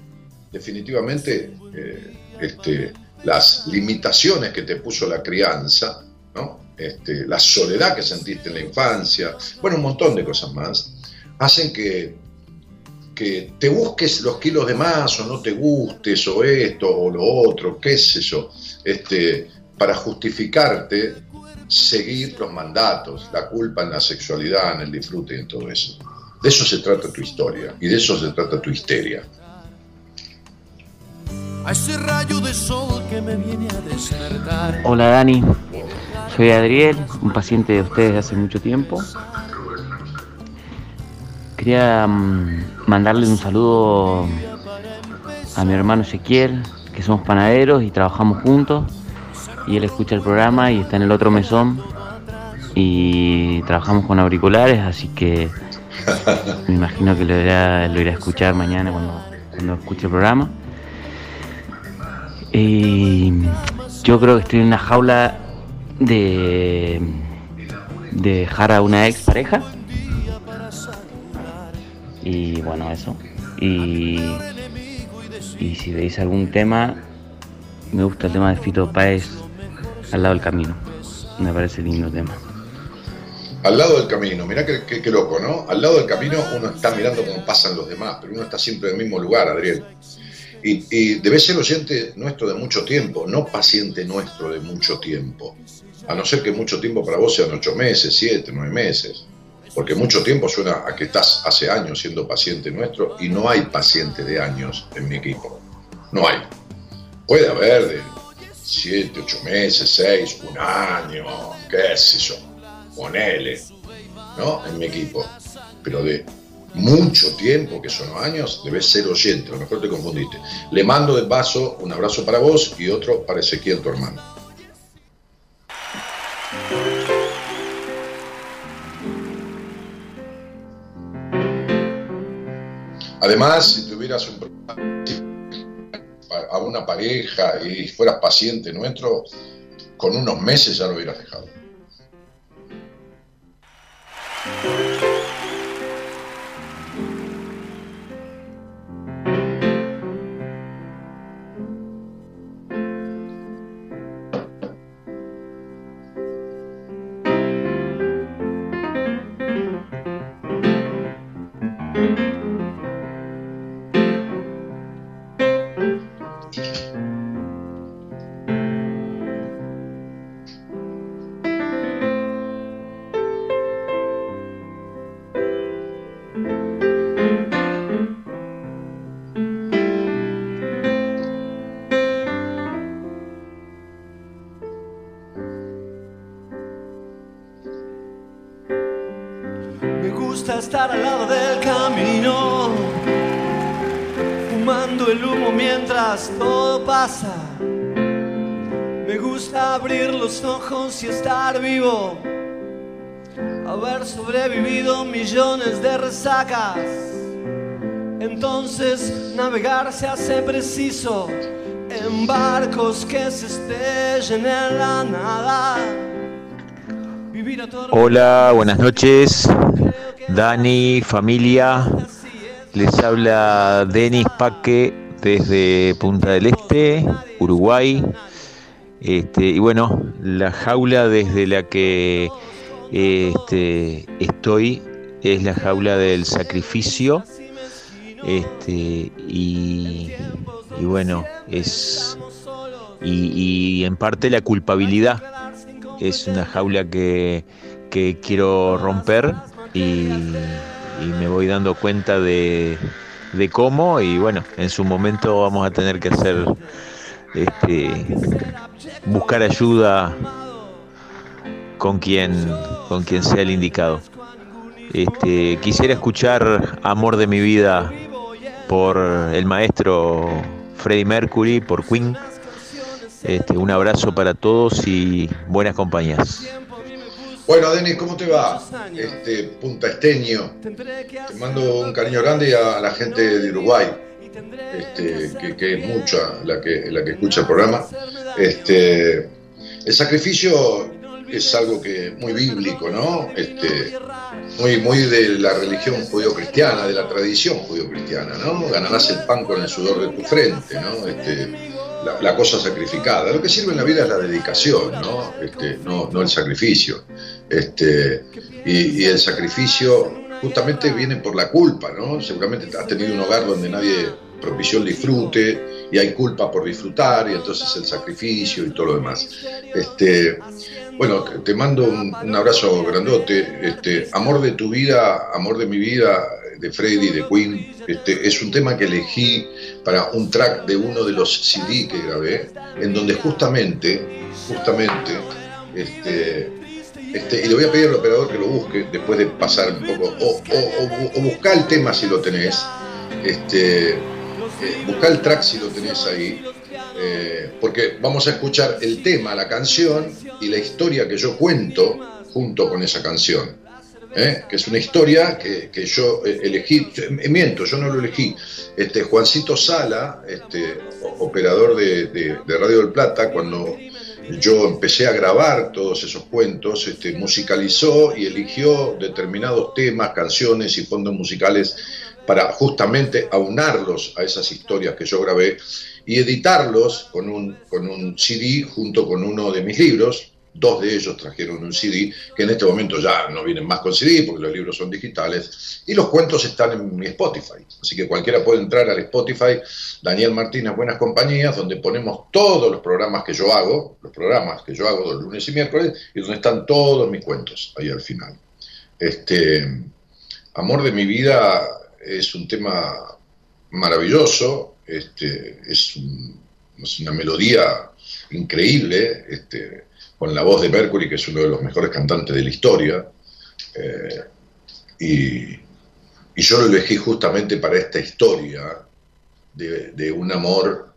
definitivamente eh, este, las limitaciones que te puso la crianza, ¿no? Este, la soledad que sentiste en la infancia, bueno, un montón de cosas más, hacen que, que te busques los kilos de más o no te gustes o esto o lo otro, qué es eso, este, para justificarte seguir los mandatos, la culpa en la sexualidad, en el disfrute y en todo eso. De eso se trata tu historia y de eso se trata tu histeria a ese rayo de sol que me viene a despertar. Hola Dani, soy Adriel, un paciente de ustedes de hace mucho tiempo. Quería mm, mandarle un saludo a mi hermano Ezequiel, que somos panaderos y trabajamos juntos. Y él escucha el programa y está en el otro mesón. Y trabajamos con auriculares, así que me imagino que lo irá, lo irá a escuchar mañana cuando, cuando escuche el programa. Y yo creo que estoy en una jaula de, de dejar a una ex pareja. Y bueno, eso. Y, y si veis algún tema, me gusta el tema de Fito Páez al lado del camino. Me parece lindo tema. Al lado del camino, mirá qué, qué, loco, ¿no? Al lado del camino uno está mirando cómo pasan los demás, pero uno está siempre en el mismo lugar, Adriel. Y, debe ser oyente nuestro de mucho tiempo, no paciente nuestro de mucho tiempo. A no ser que mucho tiempo para vos sean ocho meses, siete, nueve meses. Porque mucho tiempo suena a que estás hace años siendo paciente nuestro y no hay paciente de años en mi equipo. No hay. Puede haber de siete, ocho meses, seis, un año, qué sé yo, ponele, ¿no? En mi equipo. Pero de mucho tiempo, que son años, debes ser oyente, a lo mejor te confundiste. Le mando de paso un abrazo para vos y otro para Ezequiel, tu hermano. Además, si tuvieras un a una pareja y fueras paciente nuestro, con unos meses ya lo hubieras dejado. Y estar vivo, haber sobrevivido millones de resacas. Entonces navegar se hace preciso en barcos que se estrellen en la nada. Hola, buenas noches. Dani, familia. Les habla Denis Paque desde Punta del Este, Uruguay. Este, y bueno, la jaula desde la que este, estoy es la jaula del sacrificio. Este, y, bueno, es. Y, en parte la culpabilidad. Es una jaula que, quiero romper y, y me voy dando cuenta de, de cómo y bueno, en su momento vamos a tener que hacer este, buscar ayuda con quien con quien sea el indicado. Este, quisiera escuchar Amor de mi vida por el maestro Freddie Mercury, por Queen. Este, un abrazo para todos y buenas compañías. Bueno, Denis, ¿cómo te va? Este, Punta Esteño. Te mando un cariño grande a la gente de Uruguay, este, que, es mucha la que, la que escucha el programa. Este, el sacrificio es algo que muy bíblico, ¿no? Este, muy, muy de la religión judío-cristiana, de la tradición judío-cristiana, ¿no? Ganarás el pan con el sudor de tu frente, ¿no? Este, la, cosa sacrificada. Lo que sirve en la vida es la dedicación, ¿no? Este, no, no el sacrificio. Este, y, y, el sacrificio justamente viene por la culpa, ¿no? Seguramente has tenido un hogar donde nadie propició el disfrute y hay culpa por disfrutar y entonces el sacrificio y todo lo demás. Este, bueno, te mando un, abrazo grandote. Este, amor de tu vida, amor de mi vida, de Freddy, de Queen. Este, es un tema que elegí para un track de uno de los CD que grabé, en donde justamente, justamente, este, este, y le voy a pedir al operador que lo busque después de pasar un poco, o, o, buscar el tema si lo tenés, este, eh, buscar el track si lo tenés ahí, eh, porque vamos a escuchar el tema, la canción y la historia que yo cuento junto con esa canción. ¿eh? que es una historia que, yo elegí, miento, yo no lo elegí. Este, Juancito Sala, este, operador de, Radio del Plata, cuando yo empecé a grabar todos esos cuentos, este, musicalizó y eligió determinados temas, canciones y fondos musicales para justamente aunarlos a esas historias que yo grabé y editarlos con un, con un CD junto con uno de mis libros. Dos de ellos trajeron un CD, que en este momento ya no vienen más con CD porque los libros son digitales, y los cuentos están en mi Spotify. Así que cualquiera puede entrar al Spotify, Daniel Martínez Buenas Compañías, donde ponemos todos los programas que yo hago, los programas que yo hago los lunes y miércoles, y donde están todos mis cuentos ahí al final. Este, Amor de mi vida es un tema maravilloso, este, es, una melodía increíble, este, con la voz de Mercury, que es uno de los mejores cantantes de la historia, eh, y, yo lo elegí justamente para esta historia de, un amor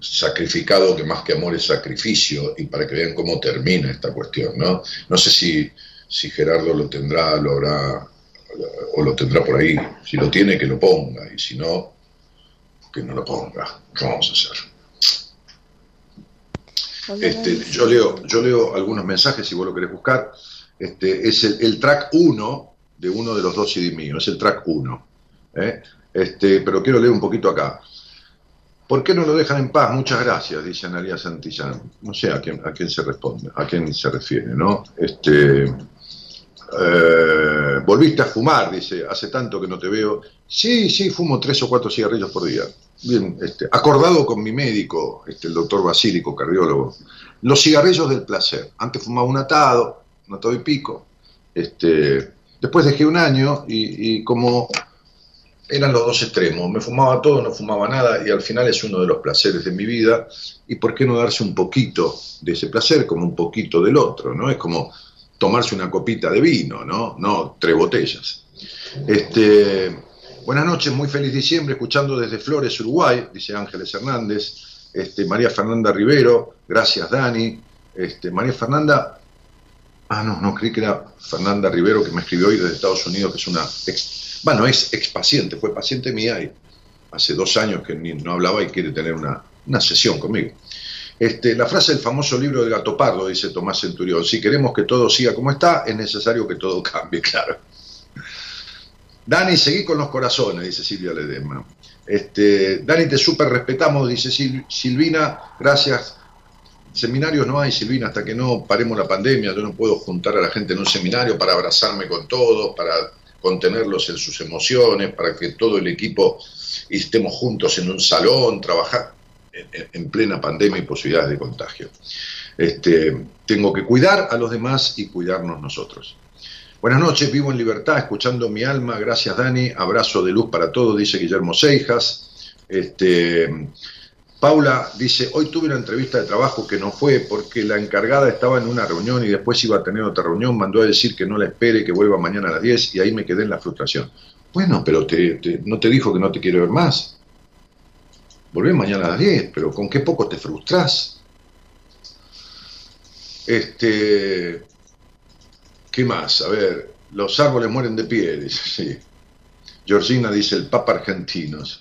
sacrificado, que más que amor es sacrificio, y para que vean cómo termina esta cuestión, ¿no? No sé si, si Gerardo lo tendrá, lo habrá, o lo tendrá por ahí, si lo tiene que lo ponga, y si no, que no lo ponga. ¿Qué vamos a hacer? Este, yo, leo, yo leo algunos mensajes si vos lo querés buscar. Este, es el, track 1 de uno de los dos CD míos, es el track 1. ¿eh? Este, pero quiero leer un poquito acá. ¿Por qué no lo dejan en paz? Muchas gracias, dice Analia Santillán. No sé a quién, a quién se responde, a quién se refiere, ¿no? Este, eh, volviste a fumar, dice, hace tanto que no te veo. Sí, sí, fumo tres o cuatro cigarrillos por día. Bien, este, acordado con mi médico, este, el doctor Basílico, cardiólogo. Los cigarrillos del placer. Antes fumaba un atado, un atado y pico. Este, después dejé un año y, y como eran los dos extremos, me fumaba todo, no fumaba nada y al final es uno de los placeres de mi vida. ¿Y por qué no darse un poquito de ese placer como un poquito del otro? ¿no? Es como tomarse una copita de vino, ¿no? No tres botellas. Este, buenas noches, muy feliz diciembre, escuchando desde Flores, Uruguay, dice Ángeles Hernández. Este, María Fernanda Rivero, gracias Dani. Este, María Fernanda, ah, no, no, creí que era Fernanda Rivero que me escribió hoy desde Estados Unidos, que es una ex, bueno, es ex paciente, fue paciente mía y hace dos años que no hablaba y quiere tener una, una sesión conmigo. Este, la frase del famoso libro de Gato Pardo, dice Tomás Centurión, si queremos que todo siga como está, es necesario que todo cambie, claro. Dani, seguí con los corazones, dice Silvia Ledesma. Este, Dani, te súper respetamos, dice Silvina, gracias. Seminarios no hay, Silvina, hasta que no paremos la pandemia. Yo no puedo juntar a la gente en un seminario para abrazarme con todos, para contenerlos en sus emociones, para que todo el equipo estemos juntos en un salón, trabajar en plena pandemia y posibilidades de contagio. Este, tengo que cuidar a los demás y cuidarnos nosotros. Buenas noches, vivo en libertad, escuchando mi alma. Gracias, Dani. Abrazo de luz para todos, dice Guillermo Seijas. Este, Paula dice, hoy tuve una entrevista de trabajo que no fue porque la encargada estaba en una reunión y después iba a tener otra reunión, mandó a decir que no la espere, que vuelva mañana a las 10 y ahí me quedé en la frustración. Bueno, pero no te dijo que no te quiere ver más. Volvé mañana a las 10, pero ¿con qué poco te frustras? Este, ¿Qué más? A ver, los árboles mueren de pie, dice, sí. Georgina dice el Papa argentino.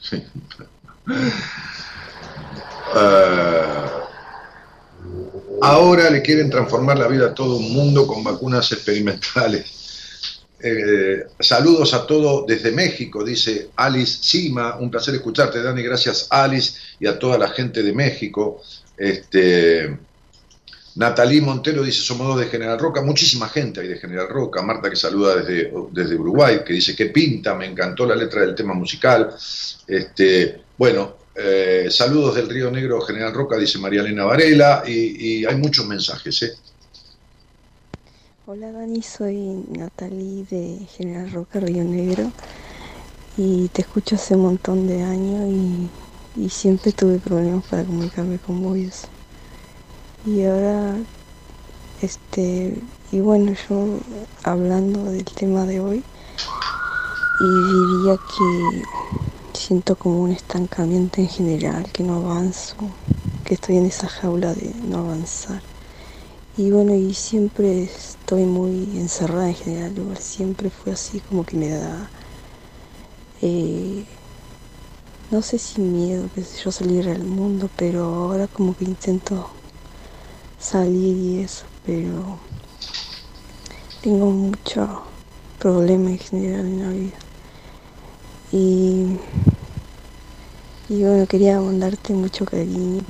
Ah, ahora le quieren transformar la vida a todo un mundo con vacunas experimentales. Eh, saludos a todos desde México, dice Alice Sima. Un placer escucharte, Dani. Gracias, Alice, y a toda la gente de México. Este, Natalí Montero dice, somos dos de General Roca, muchísima gente hay de General Roca, Marta que saluda desde, desde Uruguay, que dice, que pinta, me encantó la letra del tema musical. Este, bueno, eh, saludos del Río Negro, General Roca, dice María Elena Varela, y, hay muchos mensajes. ¿eh? Hola Dani, soy Natalí de General Roca, Río Negro, y te escucho hace un montón de años y, y siempre tuve problemas para comunicarme con vos y ahora, este, y bueno, yo hablando del tema de hoy, y diría que siento como un estancamiento en general, que no avanzo, que estoy en esa jaula de no avanzar. Y bueno, y siempre estoy muy encerrada en general, siempre fue así como que me da, eh, no sé si miedo, que yo salir al mundo, pero ahora como que intento salir y eso, pero tengo mucho problema en general en la vida. Y, y bueno, quería mandarte mucho cariño.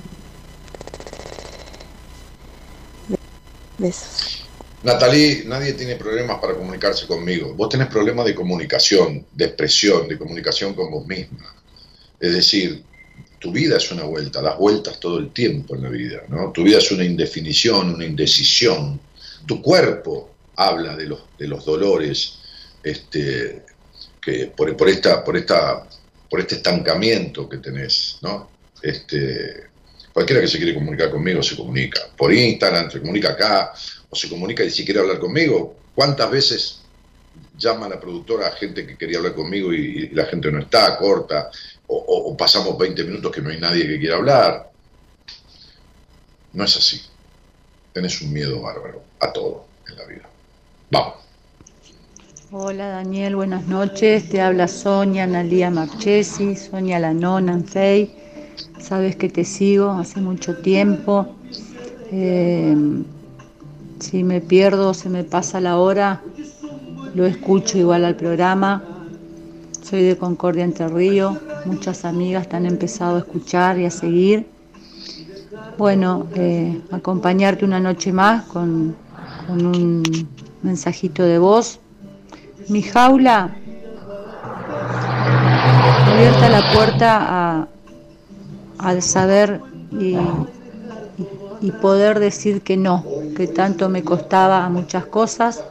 Besos. Natalie, nadie tiene problemas para comunicarse conmigo. Vos tenés problemas de comunicación, de expresión, de comunicación con vos misma. Es decir, tu vida es una vuelta, das vueltas todo el tiempo en la vida, ¿no? Tu vida es una indefinición, una indecisión. Tu cuerpo habla de los, de los dolores este, que por, por, esta, por, esta, por este estancamiento que tenés, ¿no? Este, cualquiera que se quiere comunicar conmigo se comunica. Por Instagram, se comunica acá, o se comunica y si quiere hablar conmigo. ¿Cuántas veces llama la productora a gente que quería hablar conmigo y, la gente no está, corta, o, pasamos 20 minutos que no hay nadie que quiera hablar. No es así. Tenés un miedo bárbaro a todo en la vida. Vamos. Hola Daniel, buenas noches. Te habla Sonia Analia Marchesi, Sonia Lanón Anfei. Sabes que te sigo hace mucho tiempo. Eh, si me pierdo, se me pasa la hora, lo escucho igual al programa. Soy de Concordia Entre Río, muchas amigas te han empezado a escuchar y a seguir. Bueno, eh, acompañarte una noche más con, un mensajito de voz. Mi jaula abierta la puerta al saber y, y poder decir que no, que tanto me costaba a muchas cosas.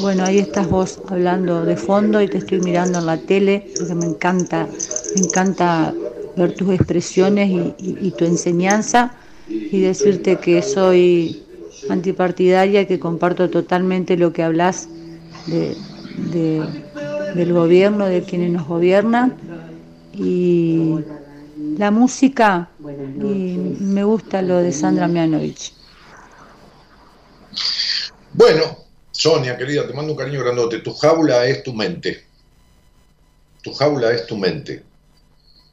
Bueno, ahí estás vos hablando de fondo y te estoy mirando en la tele porque me encanta, me encanta ver tus expresiones y, tu enseñanza y decirte que soy antipartidaria y que comparto totalmente lo que hablas de, del gobierno, de quienes nos gobiernan y la música y me gusta lo de Sandra Mianovich. Bueno, Sonia, querida, te mando un cariño grandote. Tu jaula es tu mente. Tu jaula es tu mente.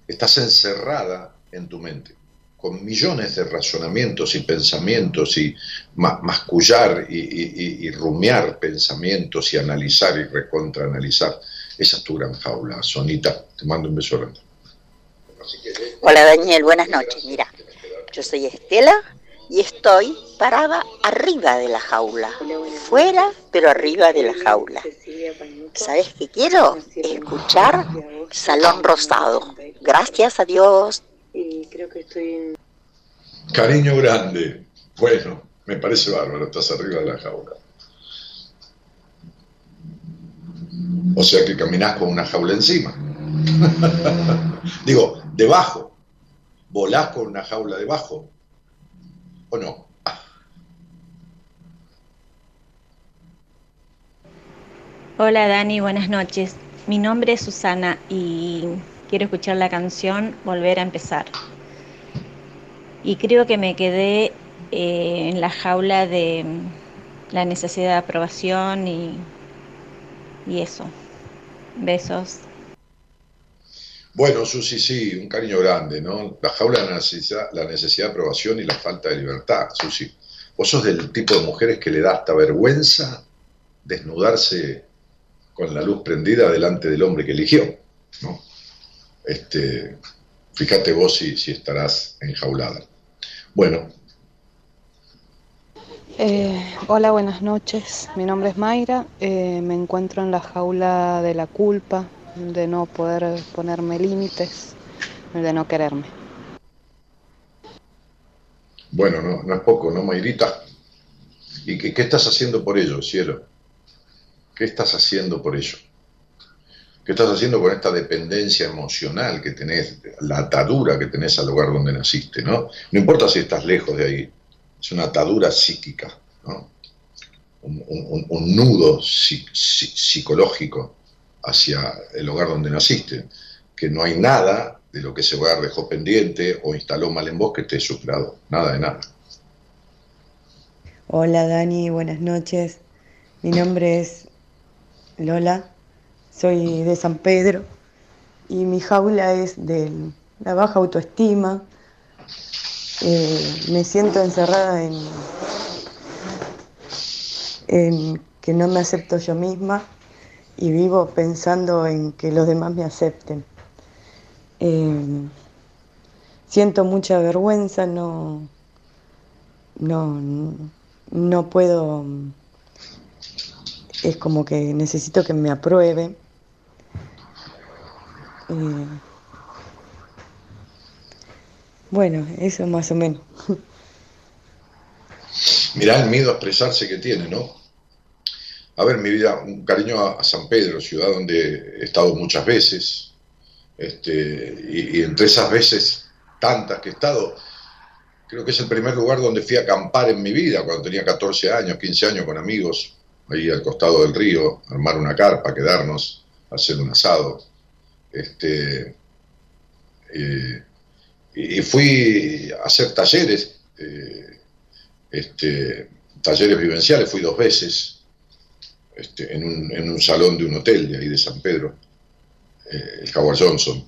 Estás encerrada en tu mente, con millones de razonamientos y pensamientos y mascullar y, rumiar pensamientos y analizar y recontraanalizar. Esa es tu gran jaula, Sonita. Te mando un beso grande. Hola Daniel, buenas noches. Mira, yo soy Estela y estoy parada arriba de la jaula, fuera pero arriba de la jaula. ¿Sabes qué quiero? Escuchar Salón Rosado. Gracias a Dios. Cariño grande. Bueno, me parece bárbaro, estás arriba de la jaula. O sea que caminás con una jaula encima. Digo, debajo. ¿Volás con una jaula debajo? ¿O no? Hola Dani, buenas noches. Mi nombre es Susana y quiero escuchar la canción Volver a empezar. Y creo que me quedé eh, en la jaula de mm, la necesidad de aprobación y, y eso. Besos. Bueno, Susi, sí, un cariño grande, ¿no? La jaula de la necesidad, la necesidad de aprobación y la falta de libertad, Susi. Vos sos del tipo de mujeres que le da hasta vergüenza desnudarse con la luz prendida delante del hombre que eligió, ¿no? Este, fíjate vos si, si estarás enjaulada. Bueno. Eh, hola, buenas noches. Mi nombre es Mayra. Eh, me encuentro en la jaula de la culpa, de no poder ponerme límites, de no quererme. Bueno, no, no es poco, ¿no, Mayrita? ¿Y qué, qué estás haciendo por ello, cielo? ¿Qué estás haciendo por ello? ¿Qué estás haciendo con esta dependencia emocional que tenés, la atadura que tenés al lugar donde naciste, ¿no? No importa si estás lejos de ahí, es una atadura psíquica, ¿no? Un, nudo psicológico hacia el lugar donde naciste, que no hay nada de lo que ese hogar dejó pendiente o instaló mal en vos que esté superado, nada de nada. Hola Dani, buenas noches. Mi nombre es Lola soy de San Pedro y mi jaula es de la baja autoestima. Eh, me siento encerrada en, en que no me acepto yo misma y vivo pensando en que los demás me acepten. Eh, siento mucha vergüenza, no, no, no puedo, es como que necesito que me aprueben eh, bueno, eso más o menos. Mirá el miedo a expresarse que tiene, ¿no? A ver, mi vida, un cariño a, San Pedro, ciudad donde he estado muchas veces, este, y, entre esas veces, tantas que he estado, creo que es el primer lugar donde fui a acampar en mi vida, cuando tenía 14 años, 15 años, con amigos, ahí al costado del río, armar una carpa, quedarnos, hacer un asado. Este, eh, y fui a hacer talleres, eh, este, talleres vivenciales, fui dos veces este, en, un, en, un, salón de un hotel de ahí de San Pedro, eh, el Howard Johnson.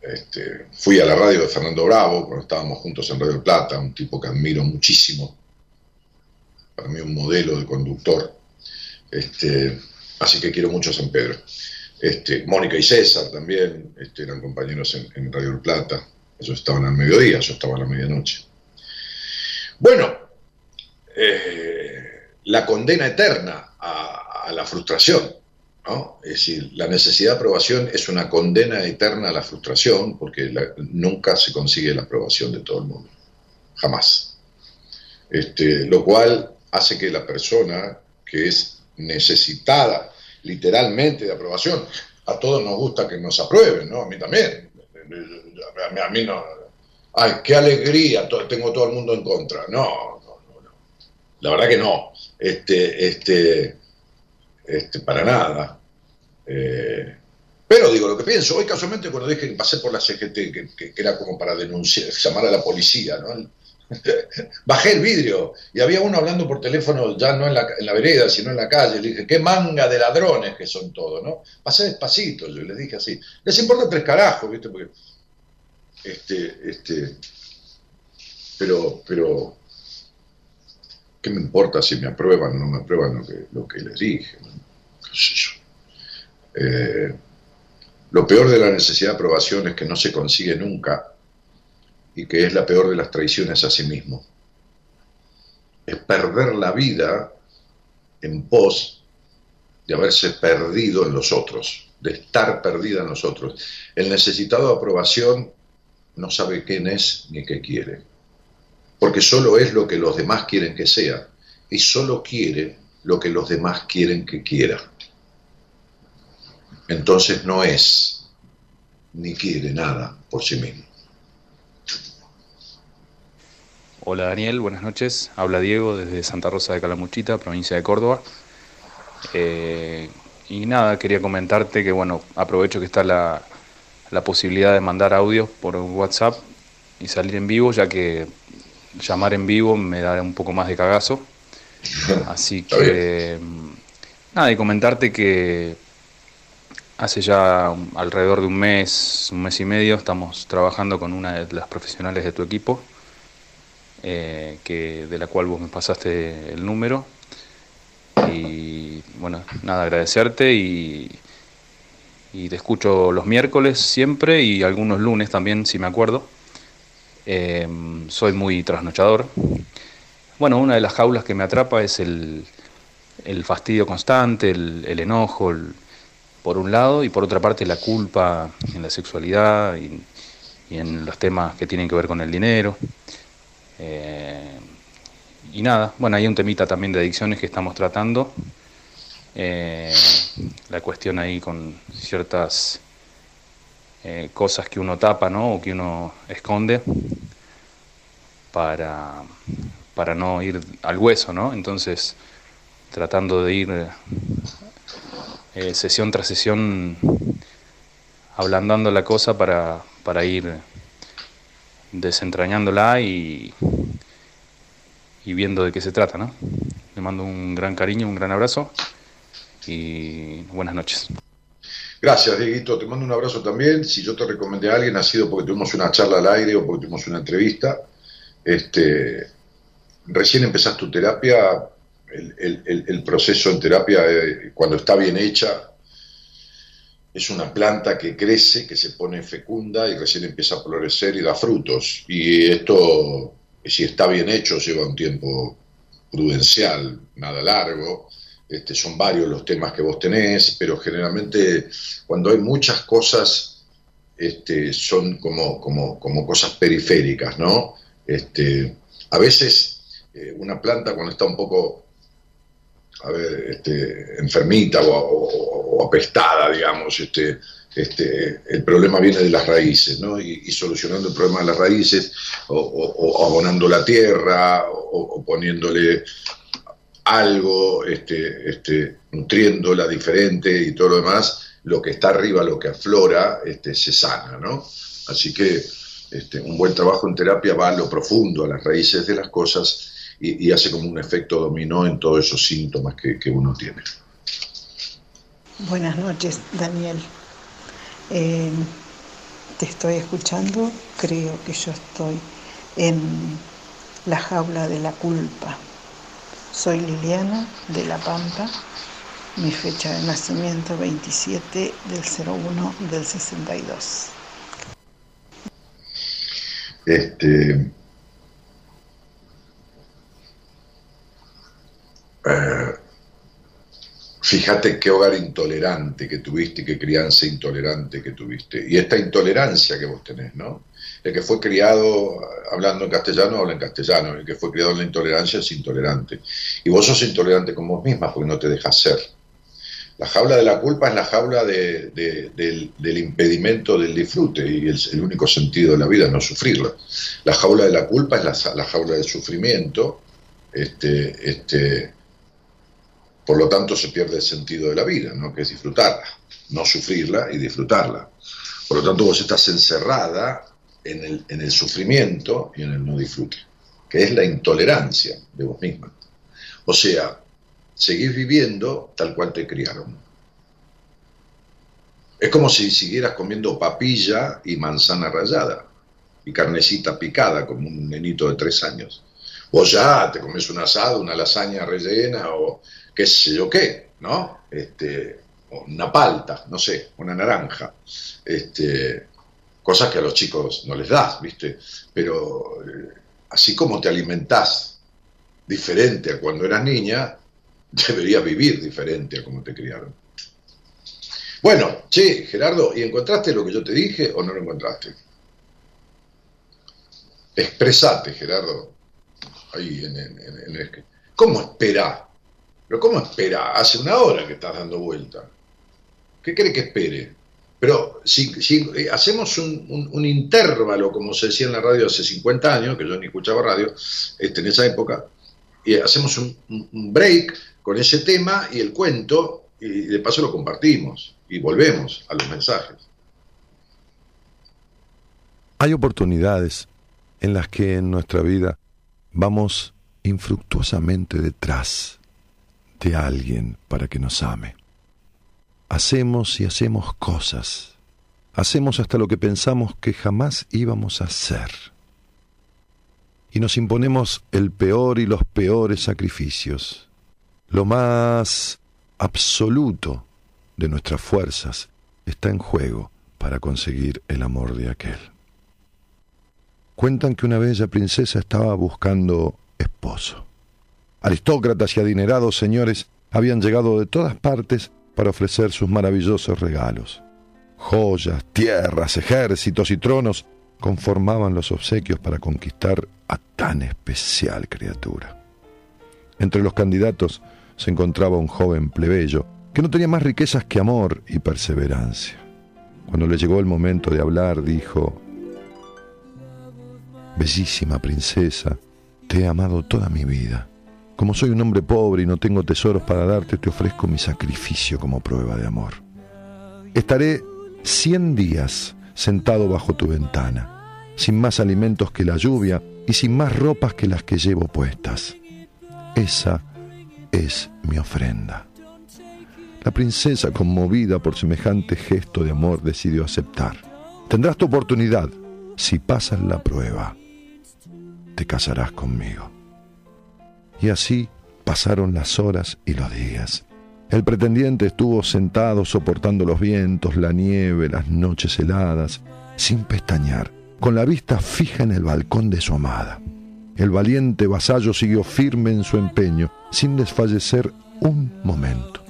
Este, fui a la radio de Fernando Bravo cuando estábamos juntos en Radio Plata, un tipo que admiro muchísimo, para mí un modelo de conductor. Este, así que quiero mucho a San Pedro. Mónica y César también eran compañeros en, Radio del Plata. Ellos estaban al mediodía, yo estaba a la medianoche. Bueno, eh, la condena eterna a, la frustración, ¿no? Es decir, la necesidad de aprobación es una condena eterna a la frustración porque nunca se consigue la aprobación de todo el mundo, jamás. Este, lo cual hace que la persona que es necesitada literalmente de aprobación. A todos nos gusta que nos aprueben, ¿no? A mí también. A mí, no. Ay, qué alegría, tengo todo el mundo en contra. No, La verdad que no. Este, este, este, para nada. Eh, pero digo, lo que pienso, hoy casualmente cuando dije que pasé por la CGT, que, que, era como para denunciar, llamar a la policía, ¿no? Bajé el vidrio y había uno hablando por teléfono ya no en la, en la, vereda, sino en la calle. Le dije, qué manga de ladrones que son todos, ¿no? Pasé despacito, yo les dije así. Les importa tres carajos, ¿viste? Porque, este, este, pero, pero, ¿qué me importa si me aprueban o no me aprueban lo que, les dije? Eh, lo peor de la necesidad de aprobación es que no se consigue nunca y que es la peor de las traiciones a sí mismo. Es perder la vida en pos de haberse perdido en los otros, de estar perdida en los otros. El necesitado de aprobación no sabe quién es ni qué quiere, porque solo es lo que los demás quieren que sea y solo quiere lo que los demás quieren que quiera. entonces no es ni quiere nada por sí mismo. Hola Daniel, buenas noches. Habla Diego desde Santa Rosa de Calamuchita, provincia de Córdoba. Eh, y nada, quería comentarte que bueno, aprovecho que está la, la posibilidad de mandar audio por WhatsApp y salir en vivo, ya que llamar en vivo me da un poco más de cagazo. Así que nada, y comentarte que hace ya alrededor de un mes, un mes y medio, estamos trabajando con una de las profesionales de tu equipo, eh, que, de la cual vos me pasaste el número. Y bueno, nada, agradecerte y, y te escucho los miércoles siempre y algunos lunes también, si me acuerdo. Eh, soy muy trasnochador. Bueno, una de las jaulas que me atrapa es el, el fastidio constante, el, el enojo, por un lado, y por otra parte la culpa en la sexualidad y, en los temas que tienen que ver con el dinero. Eh, y nada, bueno, hay un temita también de adicciones que estamos tratando. Eh, la cuestión ahí con ciertas eh, cosas que uno tapa, ¿no? O que uno esconde para, para no ir al hueso, ¿no? Entonces, tratando de ir eh, sesión tras sesión ablandando la cosa para, para ir desentrañándola y, y viendo de qué se trata, ¿no? Le mando un gran cariño, un gran abrazo y buenas noches. Gracias, Dieguito. Te mando un abrazo también. Si yo te recomendé a alguien, ha sido porque tuvimos una charla al aire o porque tuvimos una entrevista. Este, recién empezás tu terapia, el, proceso en terapia, eh, cuando está bien hecha, es una planta que crece, que se pone fecunda y recién empieza a florecer y da frutos. Y esto, si está bien hecho, lleva un tiempo prudencial, nada largo. Este, son varios los temas que vos tenés, pero generalmente cuando hay muchas cosas, este, son como, como, como cosas periféricas, ¿no? Este, a veces eh, una planta cuando está un poco a ver, enfermita o, apestada, digamos, este, este, el problema viene de las raíces, ¿no? Y, solucionando el problema de las raíces, o, abonando la tierra, o, poniéndole algo, este, este, nutriéndola diferente y todo lo demás, lo que está arriba, lo que aflora, este, se sana, ¿no? Así que este, un buen trabajo en terapia va a lo profundo, a las raíces de las cosas y, hace como un efecto dominó en todos esos síntomas que, uno tiene. Buenas noches, Daniel. Eh, te estoy escuchando, creo que yo estoy en la jaula de la culpa. Soy Liliana de La Pampa, mi fecha de nacimiento 27 del 01 del 62. Este, Eh, fíjate qué hogar intolerante que tuviste qué crianza intolerante que tuviste. Y esta intolerancia que vos tenés, ¿no? El que fue criado hablando en castellano habla en castellano, el que fue criado en la intolerancia es intolerante. Y vos sos intolerante con vos misma porque no te dejas ser. La jaula de la culpa es la jaula del, impedimento del disfrute y el, el, único sentido de la vida es no sufrirla. La jaula de la culpa es la, la jaula del sufrimiento, este, este, por lo tanto, se pierde el sentido de la vida, ¿no? que es disfrutarla, no sufrirla y disfrutarla. Por lo tanto, vos estás encerrada en el, en el sufrimiento y en el no disfrute, que es la intolerancia de vos misma. O sea, seguís viviendo tal cual te criaron. Es como si siguieras comiendo papilla y manzana rallada y carnecita picada como un nenito de tres años. O ya te comes un asado, una lasaña rellena o qué sé yo qué, ¿no? Este, una palta, no sé, una naranja. Este, cosas que a los chicos no les das, ¿viste? Pero eh, así como te alimentás diferente a cuando eras niña, deberías vivir diferente a como te criaron. Bueno, che, Gerardo, ¿y encontraste lo que yo te dije o no lo encontraste? Expresate, Gerardo. Ahí en, el... ¿Cómo espera? Pero ¿cómo espera? Hace una hora que estás dando vuelta. ¿Qué cree que espere? Pero si, eh, hacemos un, intervalo, como se decía en la radio hace 50 años, que yo ni escuchaba radio este, en esa época, y hacemos un- un break con ese tema y el cuento, y de paso lo compartimos, y volvemos a los mensajes. Hay oportunidades en las que en nuestra vida vamos infructuosamente detrás de alguien para que nos ame. Hacemos y hacemos cosas. Hacemos hasta lo que pensamos que jamás íbamos a hacer. Y nos imponemos el peor y los peores sacrificios. Lo más absoluto de nuestras fuerzas está en juego para conseguir el amor de aquel. Cuentan que una bella princesa estaba buscando esposo. Aristócratas y adinerados señores habían llegado de todas partes para ofrecer sus maravillosos regalos. Joyas, tierras, ejércitos y tronos conformaban los obsequios para conquistar a tan especial criatura. Entre los candidatos se encontraba un joven plebeyo que no tenía más riquezas que amor y perseverancia. Cuando le llegó el momento de hablar, dijo, Bellísima princesa, te he amado toda mi vida. Como soy un hombre pobre y no tengo tesoros para darte, te ofrezco mi sacrificio como prueba de amor. Estaré cien días sentado bajo tu ventana, sin más alimentos que la lluvia y sin más ropas que las que llevo puestas. Esa es mi ofrenda. La princesa, conmovida por semejante gesto de amor, decidió aceptar. Tendrás tu oportunidad. Si pasas la prueba, te casarás conmigo. Y así pasaron las horas y los días. El pretendiente estuvo sentado soportando los vientos, la nieve, las noches heladas, sin pestañear, con la vista fija en el balcón de su amada. El valiente vasallo siguió firme en su empeño, sin desfallecer un momento.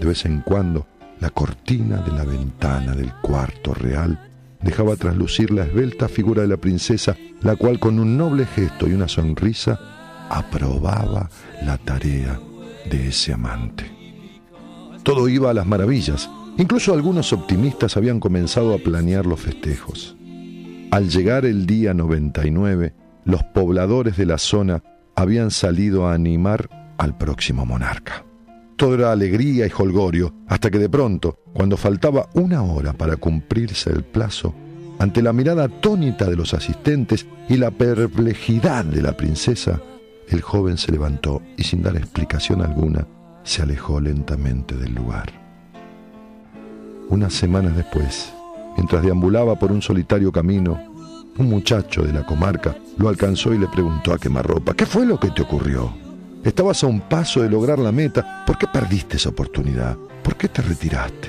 De vez en cuando, la cortina de la ventana del cuarto real dejaba traslucir la esbelta figura de la princesa, la cual con un noble gesto y una sonrisa aprobaba la tarea de ese amante. Todo iba a las maravillas. Incluso algunos optimistas habían comenzado a planear los festejos. Al llegar el día 99, los pobladores de la zona habían salido a animar al próximo monarca. Todo era alegría y holgorio, hasta que de pronto, cuando faltaba una hora para cumplirse el plazo, ante la mirada atónita de los asistentes y la perplejidad de la princesa, el joven se levantó y sin dar explicación alguna, se alejó lentamente del lugar. Unas semanas después, mientras deambulaba por un solitario camino, un muchacho de la comarca lo alcanzó y le preguntó a quemarropa, ¿qué fue lo que te ocurrió? Estabas a un paso de lograr la meta, ¿por qué perdiste esa oportunidad? ¿Por qué te retiraste?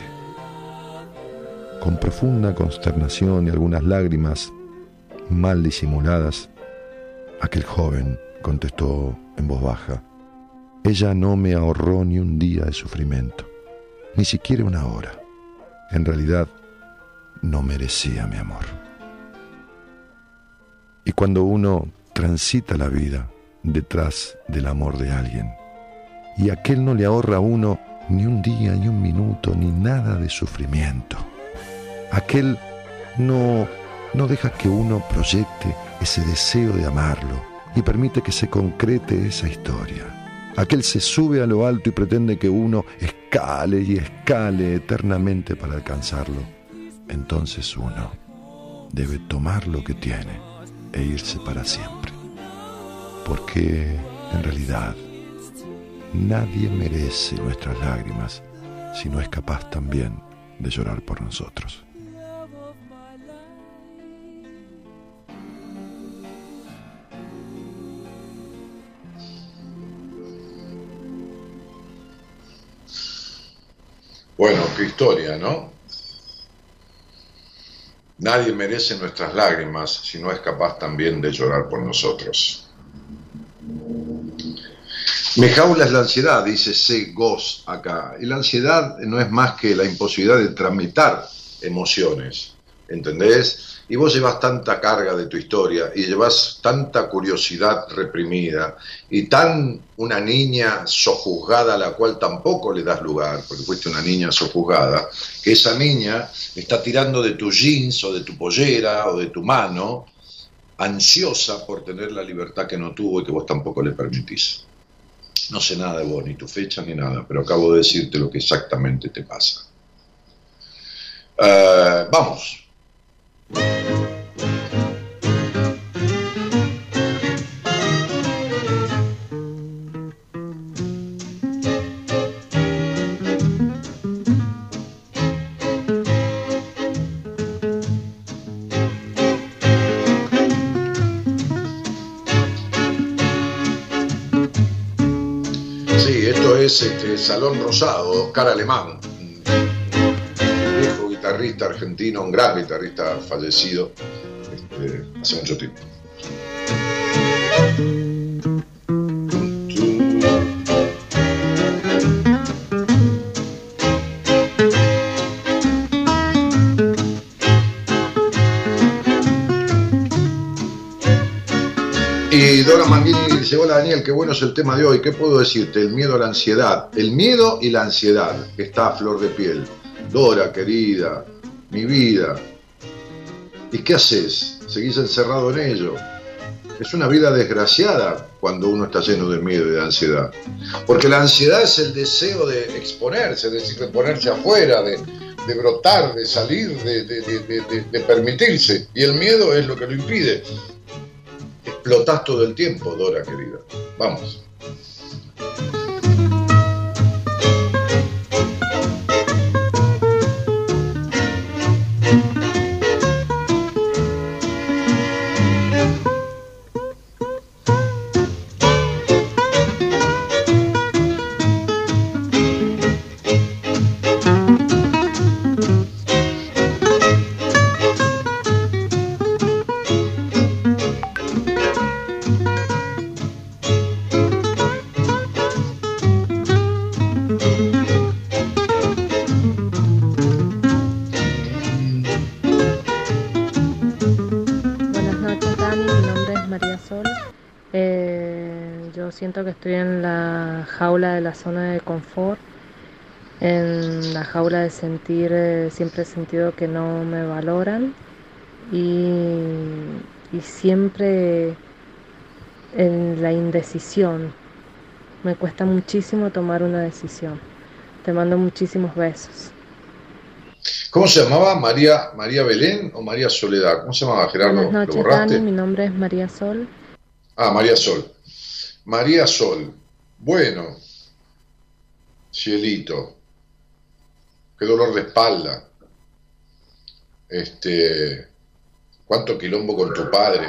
Con profunda consternación y algunas lágrimas mal disimuladas, aquel joven contestó en voz baja, ella no me ahorró ni un día de sufrimiento, ni siquiera una hora. En realidad, no merecía mi amor. Y cuando uno transita la vida detrás del amor de alguien, y aquel no le ahorra a uno ni un día, ni un minuto, ni nada de sufrimiento, aquel no, no deja que uno proyecte ese deseo de amarlo y permite que se concrete esa historia. Aquel se sube a lo alto y pretende que uno escale y escale eternamente para alcanzarlo. Entonces uno debe tomar lo que tiene e irse para siempre. Porque en realidad nadie merece nuestras lágrimas si no es capaz también de llorar por nosotros. Bueno, qué historia, ¿no? Nadie merece nuestras lágrimas si no es capaz también de llorar por nosotros. Me jaula es la ansiedad, dice C. Goss acá. Y la ansiedad no es más que la imposibilidad de tramitar emociones, ¿entendés? Y vos llevas tanta carga de tu historia y llevas tanta curiosidad reprimida y tan una niña sojuzgada a la cual tampoco le das lugar, porque fuiste una niña sojuzgada, que esa niña está tirando de tu jeans o de tu pollera o de tu mano, ansiosa por tener la libertad que no tuvo y que vos tampoco le permitís. No sé nada de vos, ni tu fecha ni nada, pero acabo de decirte lo que exactamente te pasa. Eh, vamos. Sí, esto es este, Salón Rosado, Oscar Alemán, guitarrista argentino, un gran guitarrista fallecido este, hace mucho tiempo. Y Dora Manguini dice, hola Daniel, qué bueno es el tema de hoy. ¿Qué puedo decirte? El miedo a la ansiedad. El miedo y la ansiedad está a flor de piel. Dora, querida, mi vida. ¿Y qué haces? ¿Seguís encerrado en ello? Es una vida desgraciada cuando uno está lleno de miedo y de ansiedad. Porque la ansiedad es el deseo de exponerse, decir, de ponerse afuera, de, de brotar, de salir, de, de- de- de- de permitirse. Y el miedo es lo que lo impide. Explotás todo el tiempo, Dora, querida. Vamos. Siento que estoy en la jaula de la zona de confort, en la jaula de sentir, eh, siempre he sentido que no me valoran y, y siempre en la indecisión. Me cuesta muchísimo tomar una decisión. Te mando muchísimos besos. ¿Cómo se llamaba? ¿María, María Belén o María Soledad? ¿Cómo se llamaba, Gerardo? Buenas ¿Lo noches? Dani. Mi nombre es María Sol. Ah, María Sol. María Sol. Bueno. Cielito. Qué dolor de espalda. Este. Cuánto quilombo con tu padre.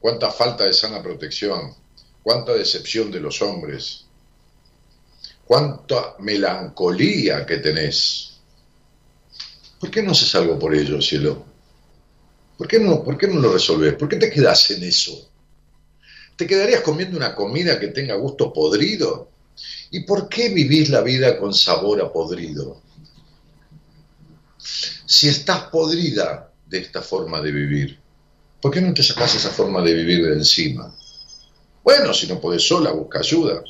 Cuánta falta de sana protección. Cuánta decepción de los hombres. Cuánta melancolía que tenés. ¿Por qué no haces algo por ello, cielo? ¿Por qué no, por qué no lo resolves? ¿Por qué te quedas en eso? ¿Te quedarías comiendo una comida que tenga gusto podrido? ¿Y por qué vivís la vida con sabor a podrido? Si estás podrida de esta forma de vivir, ¿por qué no te sacas esa forma de vivir de encima? Bueno, si no podés sola, busca ayuda.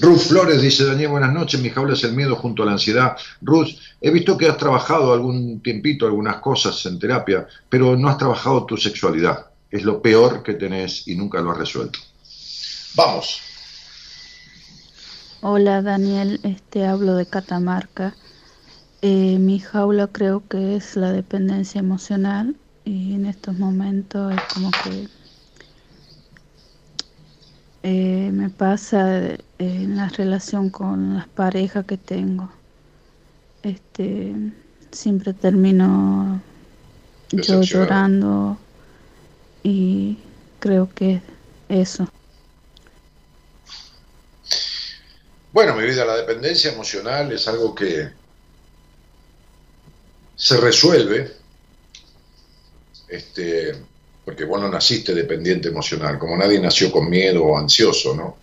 Ruth Flores dice, Daniel, buenas noches, mi jaula es el miedo junto a la ansiedad. Ruth, he visto que has trabajado algún tiempito, algunas cosas en terapia, pero no has trabajado tu sexualidad. Es lo peor que tenés y nunca lo has resuelto. Vamos. Hola Daniel, este hablo de Catamarca. Eh, mi jaula creo que es la dependencia emocional y en estos momentos es como que eh, me pasa eh, en la relación con las parejas que tengo. Este siempre termino yo llorando y creo que es eso. Bueno, mi vida, la dependencia emocional es algo que se resuelve, este, porque vos no naciste dependiente emocional, como nadie nació con miedo o ansioso, ¿no?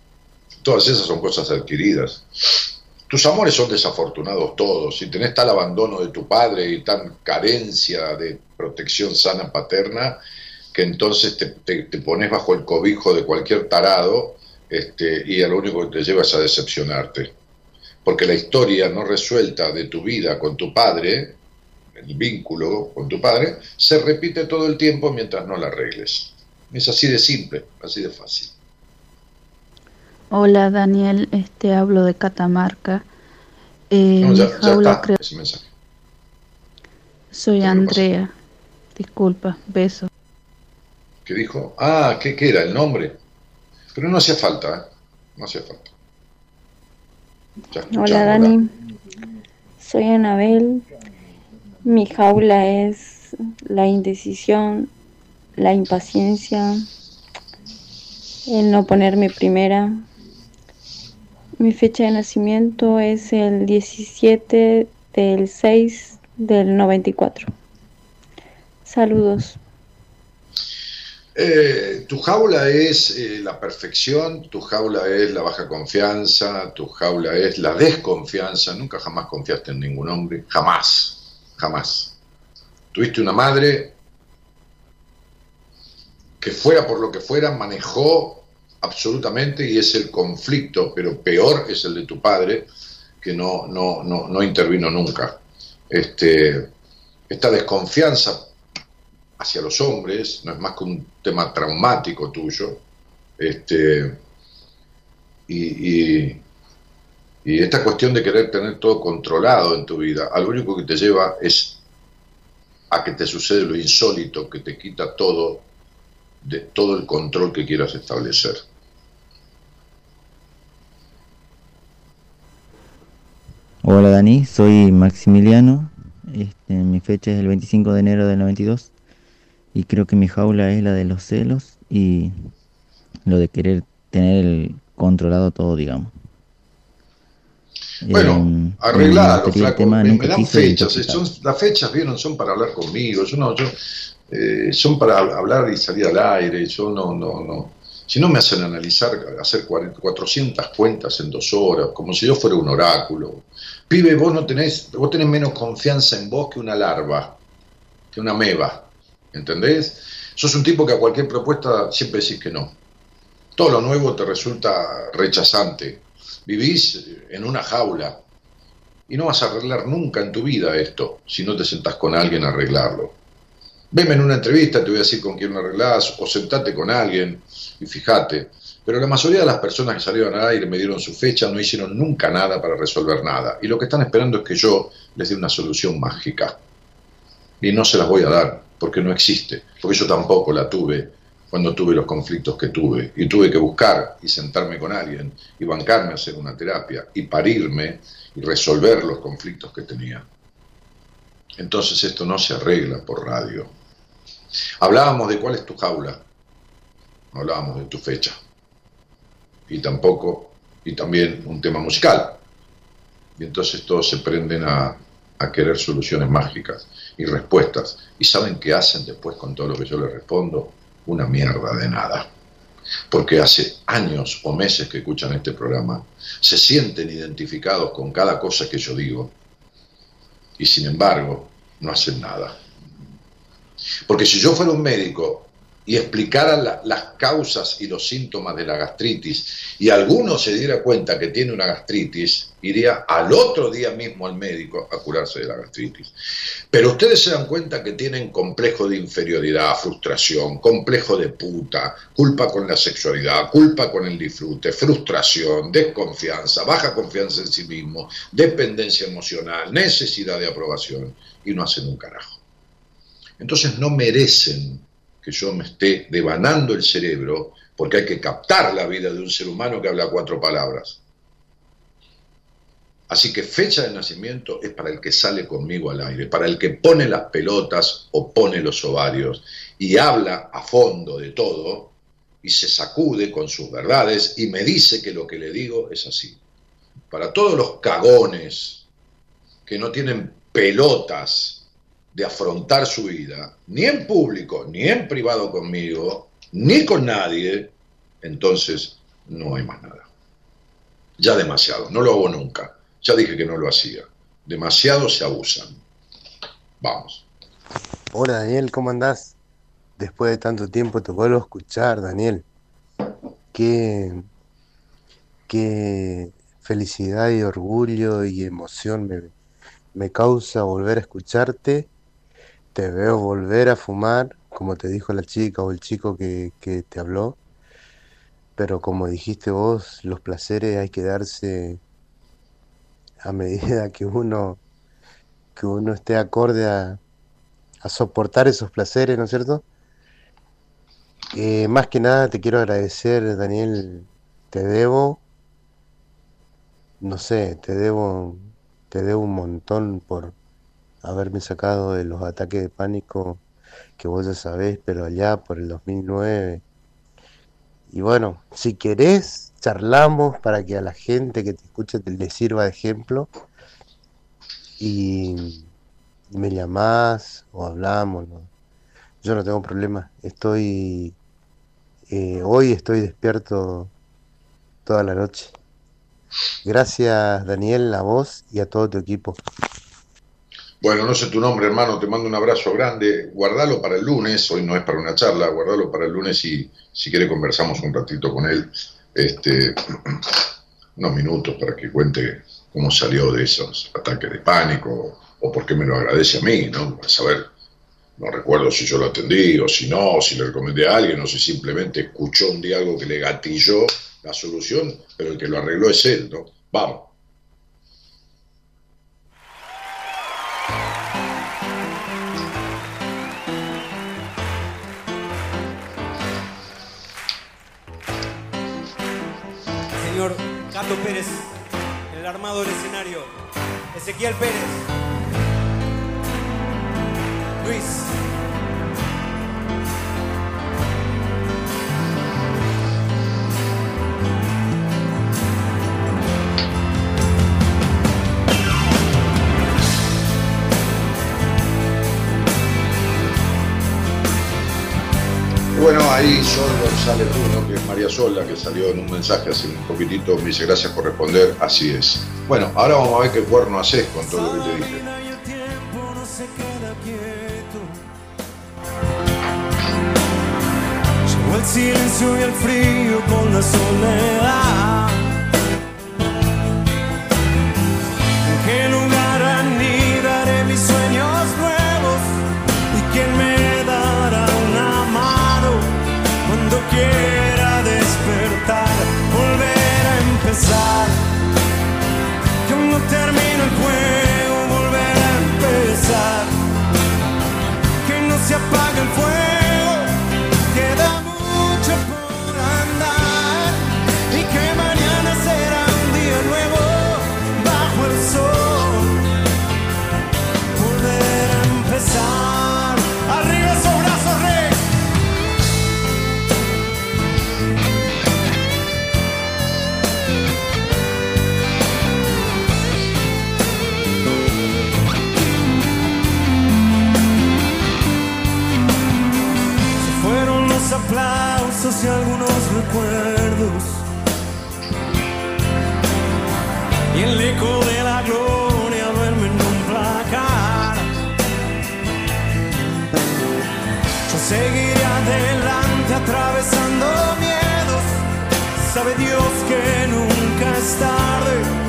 Todas esas son cosas adquiridas. tus amores son desafortunados todos. Si tenés tal abandono de tu padre y tan carencia de protección sana paterna, que entonces te, pones bajo el cobijo de cualquier tarado este, y a lo único que te lleva es a decepcionarte. Porque la historia no resuelta de tu vida con tu padre, el vínculo con tu padre, se repite todo el tiempo mientras no la arregles. Es así de simple, así de fácil. Hola Daniel, este hablo de Catamarca. Eh, Soy Andrea. Disculpa, beso. ¿Qué dijo? Ah, ¿qué, ¿qué, era? ¿El nombre? Pero no hacía falta, ¿eh? No hacía falta. Hola Dani, soy Anabel. Mi jaula es la indecisión, la impaciencia, el no ponerme primera, mi fecha de nacimiento es el 17 del 6 del 94. Saludos. Eh, tu jaula es eh, la perfección, tu jaula es la baja confianza, tu jaula es la desconfianza. Nunca jamás confiaste en ningún hombre, jamás, jamás. Tuviste una madre que fuera por lo que fuera, manejó absolutamente y es el conflicto, pero peor es el de tu padre, que no, no, no, no intervino nunca. Este, esta desconfianza hacia los hombres no es más que un tema traumático tuyo. Este, y, y, esta cuestión de querer tener todo controlado en tu vida, al único que te lleva es a que te sucede lo insólito, que te quita todo de todo el control que quieras establecer. Hola Dani, soy Maximiliano. Este, mi fecha es el 25 de enero del 92 y creo que mi jaula es la de los celos y lo de querer tener el controlado todo, digamos. Bueno, arreglado, flaco. Me, me, dan fechas. las fechas, vieron, son para hablar conmigo. Yo no, yo, eh, son para hablar y salir al aire. Yo no, no, no. Si no me hacen analizar, hacer 400 cuentas en dos horas, como si yo fuera un oráculo. Pibe, vos no tenés, vos tenés menos confianza en vos que una larva, que una meba, ¿entendés? Sos un tipo que a cualquier propuesta siempre decís que no. Todo lo nuevo te resulta rechazante. Vivís en una jaula y no vas a arreglar nunca en tu vida esto si no te sentás con alguien a arreglarlo. Veme en una entrevista, te voy a decir con quién lo arreglás, o sentate con alguien y fíjate. Pero la mayoría de las personas que salieron al aire me dieron su fecha, no hicieron nunca nada para resolver nada. Y lo que están esperando es que yo les dé una solución mágica. Y no se las voy a dar, porque no existe. Porque yo tampoco la tuve cuando tuve los conflictos que tuve. Y tuve que buscar y sentarme con alguien y bancarme a hacer una terapia y parirme y resolver los conflictos que tenía. Entonces esto no se arregla por radio. Hablábamos de cuál es tu jaula, no hablábamos de tu fecha. Y tampoco, y también un tema musical. Y entonces todos se prenden a, a querer soluciones mágicas y respuestas. ¿Y saben qué hacen después con todo lo que yo les respondo? Una mierda de nada. Porque hace años o meses que escuchan este programa, se sienten identificados con cada cosa que yo digo y sin embargo no hacen nada. Porque si yo fuera un médico y explicara las causas y los síntomas de la gastritis y alguno se diera cuenta que tiene una gastritis, iría al otro día mismo al médico a curarse de la gastritis. Pero ustedes se dan cuenta que tienen complejo de inferioridad, frustración, complejo de puta, culpa con la sexualidad, culpa con el disfrute, frustración, desconfianza, baja confianza en sí mismo, dependencia emocional, necesidad de aprobación y no hacen un carajo. Entonces no merecen que yo me esté devanando el cerebro porque hay que captar la vida de un ser humano que habla cuatro palabras. Así que fecha de nacimiento es para el que sale conmigo al aire, para el que pone las pelotas o pone los ovarios y habla a fondo de todo y se sacude con sus verdades y me dice que lo que le digo es así. Para todos los cagones que no tienen pelotas de afrontar su vida, ni en público, ni en privado conmigo, ni con nadie, entonces no hay más nada. Ya demasiado, no lo hago nunca Ya dije que no lo hacía. Demasiado se abusan. Vamos. Hola Daniel, ¿cómo andás? Después de tanto tiempo te vuelvo a escuchar, Daniel. Qué, qué felicidad y orgullo y emoción me, me causa volver a escucharte. Te veo volver a fumar, como te dijo la chica o el chico que, que te habló. Pero como dijiste vos, los placeres hay que darse a medida que uno, que uno esté acorde a, soportar esos placeres, ¿no es cierto? Eh, más que nada te quiero agradecer, Daniel, te debo, no sé, te debo, te debo un montón por haberme sacado de los ataques de pánico que vos ya sabés, pero allá por el 2009. Y bueno, si querés, charlamos para que a la gente que te escuche te le sirva de ejemplo. Y, y me llamás o hablamos, ¿no? Yo no tengo problema. Estoy. eh, hoy estoy despierto toda la noche. Gracias, Daniel, a vos y a todo tu equipo. Bueno, no sé tu nombre, hermano, te mando un abrazo grande. Guardalo para el lunes, hoy no es para una charla, guardalo para el lunes y si quiere conversamos un ratito con él, este, unos minutos para que cuente cómo salió de esos ataques de pánico o por qué me lo agradece a mí, ¿no? Para saber, no recuerdo si yo lo atendí o si no, si le recomendé a alguien o si simplemente escuchó un día algo que le gatilló la solución, pero el que lo arregló es él, ¿no? Vamos. Pérez, el armado del escenario. Ezequiel Pérez. Luis. Ahí Sol González Bruno, que es María Sola, que salió en un mensaje hace un poquitito, me dice gracias por responder, así es. Bueno, ahora vamos a ver qué cuerno haces con todo lo que te dije. El silencio y el frío con la soledad. ¿En qué a y algunos recuerdos. Y el eco de la gloria duerme en un placar. Yo seguiré adelante atravesando miedos. Sabe Dios que nunca es tarde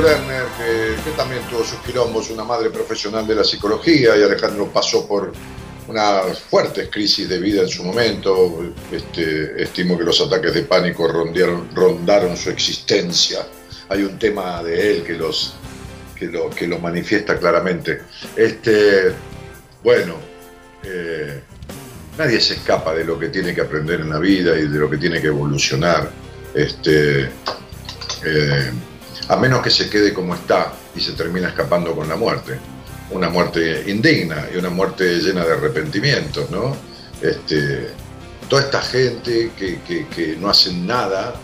Lerner, que, también tuvo sus quilombos, una madre profesional de la psicología, y Alejandro pasó por unas fuertes crisis de vida en su momento. Este, estimo que los ataques de pánico rondaron su existencia. Hay un tema de él que, los, que, lo, que lo manifiesta claramente. Este, bueno, eh, nadie se escapa de lo que tiene que aprender en la vida y de lo que tiene que evolucionar. Este, eh, a menos que se quede como está y se termina escapando con la muerte. Una muerte indigna y una muerte llena de arrepentimientos, ¿no? Este, toda esta gente que, que- no hacen nada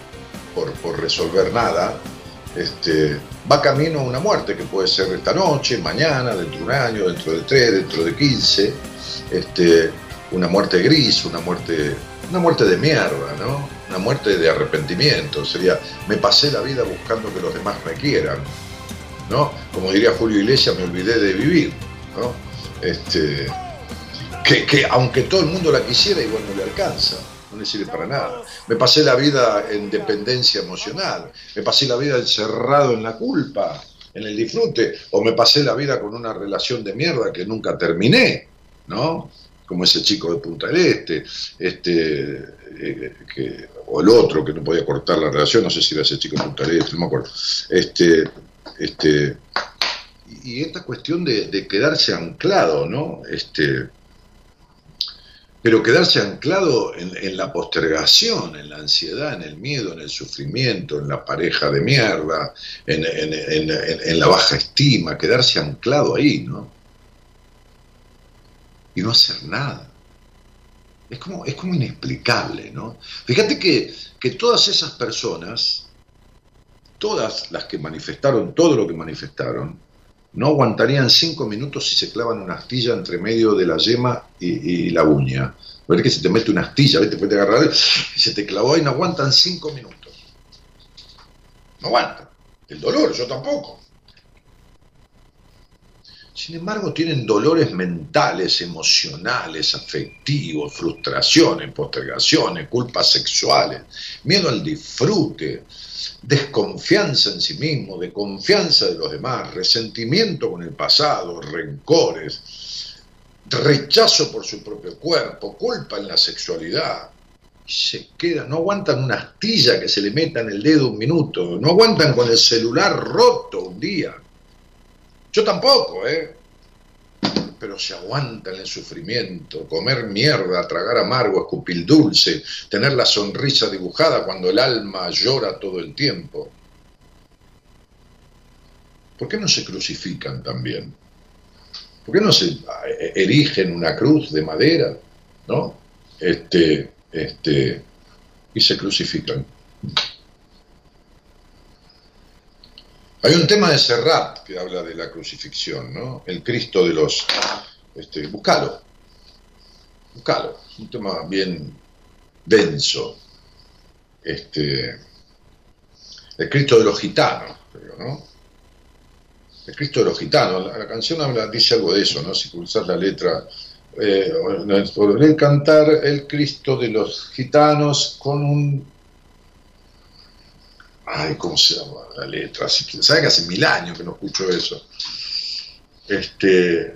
por, por resolver nada, este, va camino a una muerte que puede ser esta noche, mañana, dentro de un año, dentro de tres, dentro de quince, este, una muerte gris, una muerte, una muerte de mierda, ¿no? Una muerte de arrepentimiento, sería, me pasé la vida buscando que los demás me quieran, ¿no? Como diría Julio Iglesias, me olvidé de vivir, ¿no? Este, que, que aunque todo el mundo la quisiera, igual no le alcanza, no le sirve para nada. Me pasé la vida en dependencia emocional, me pasé la vida encerrado en la culpa, en el disfrute, o me pasé la vida con una relación de mierda que nunca terminé, ¿no? Como ese chico de Punta del Este, este, eh, o el otro que no podía cortar la relación, no sé si era ese chico de Punta del Este, no me acuerdo. Este, este, y esta cuestión de, quedarse anclado, ¿no? Este, pero quedarse anclado en, la postergación, en la ansiedad, en el miedo, en el sufrimiento, en la pareja de mierda, en la baja estima, quedarse anclado ahí, ¿no? Y no hacer nada. Es como, es como inexplicable, ¿no? Fíjate que, que todas esas personas, todas las que manifestaron todo lo que manifestaron, no aguantarían cinco minutos si se clavan una astilla entre medio de la yema y, la uña. Ver que se te mete una astilla, ¿ves? te puede agarrar y se te clavó y no aguantan cinco minutos. No aguantan. El dolor, yo tampoco. Sin embargo, tienen dolores mentales, emocionales, afectivos, frustraciones, postergaciones, culpas sexuales, miedo al disfrute, desconfianza en sí mismo, de confianza de los demás, resentimiento con el pasado, rencores, rechazo por su propio cuerpo, culpa en la sexualidad. Se quedan, no aguantan una astilla que se le meta en el dedo un minuto, no aguantan con el celular roto un día. Yo tampoco, ¿eh? Pero se aguantan el sufrimiento, comer mierda, tragar amargo, escupir dulce, tener la sonrisa dibujada cuando el alma llora todo el tiempo. ¿Por qué no se crucifican también? ¿Por qué no se eh, erigen una cruz de madera, ¿no? Este, este, y se crucifican. Hay un tema de Serrat que habla de la crucifixión, ¿no? El Cristo de los... Este, buscalo, buscalo, un tema bien denso. Este, el Cristo de los gitanos, creo, ¿no? El Cristo de los gitanos, la, canción habla, dice algo de eso, ¿no? Si pulsas la letra, eh, podré cantar el Cristo de los gitanos con un Ay, ¿cómo se llama la letra? Así que, ¿Sabe que hace mil años que no escucho eso? Este,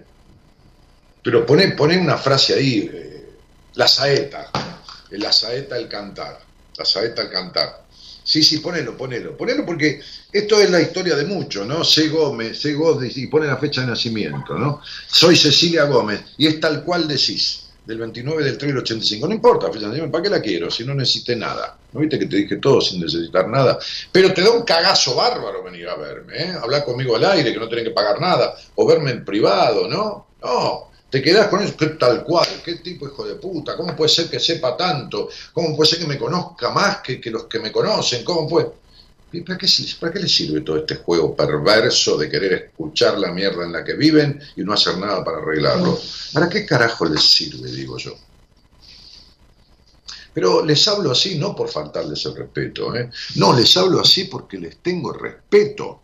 pero pone, pone una frase ahí, eh, la saeta, la saeta al cantar, la saeta al cantar. Sí, sí, ponelo, ponelo, ponelo porque esto es la historia de muchos, ¿no? C. Gómez, C. Gómez, y pone la fecha de nacimiento, ¿no? Soy Cecilia Gómez, y es tal cual decís, del 29 del 3 del 85. No importa, ¿para qué la quiero? Si no necesité nada. ¿No viste que te dije todo sin necesitar nada? Pero te da un cagazo bárbaro venir a verme, ¿eh? Hablar conmigo al aire, que no tenés que pagar nada, o verme en privado, ¿no? No, te quedás con eso, tal cual, qué tipo hijo de puta, ¿cómo puede ser que sepa tanto? ¿Cómo puede ser que me conozca más que, que los que me conocen? ¿Cómo puede? ¿Y para qué, ¿Para qué le sirve todo este juego perverso de querer escuchar la mierda en la que viven y no hacer nada para arreglarlo? ¿Para qué carajo les sirve, digo yo? Pero les hablo así no por faltarles el respeto, ¿eh? no, les hablo así porque les tengo respeto,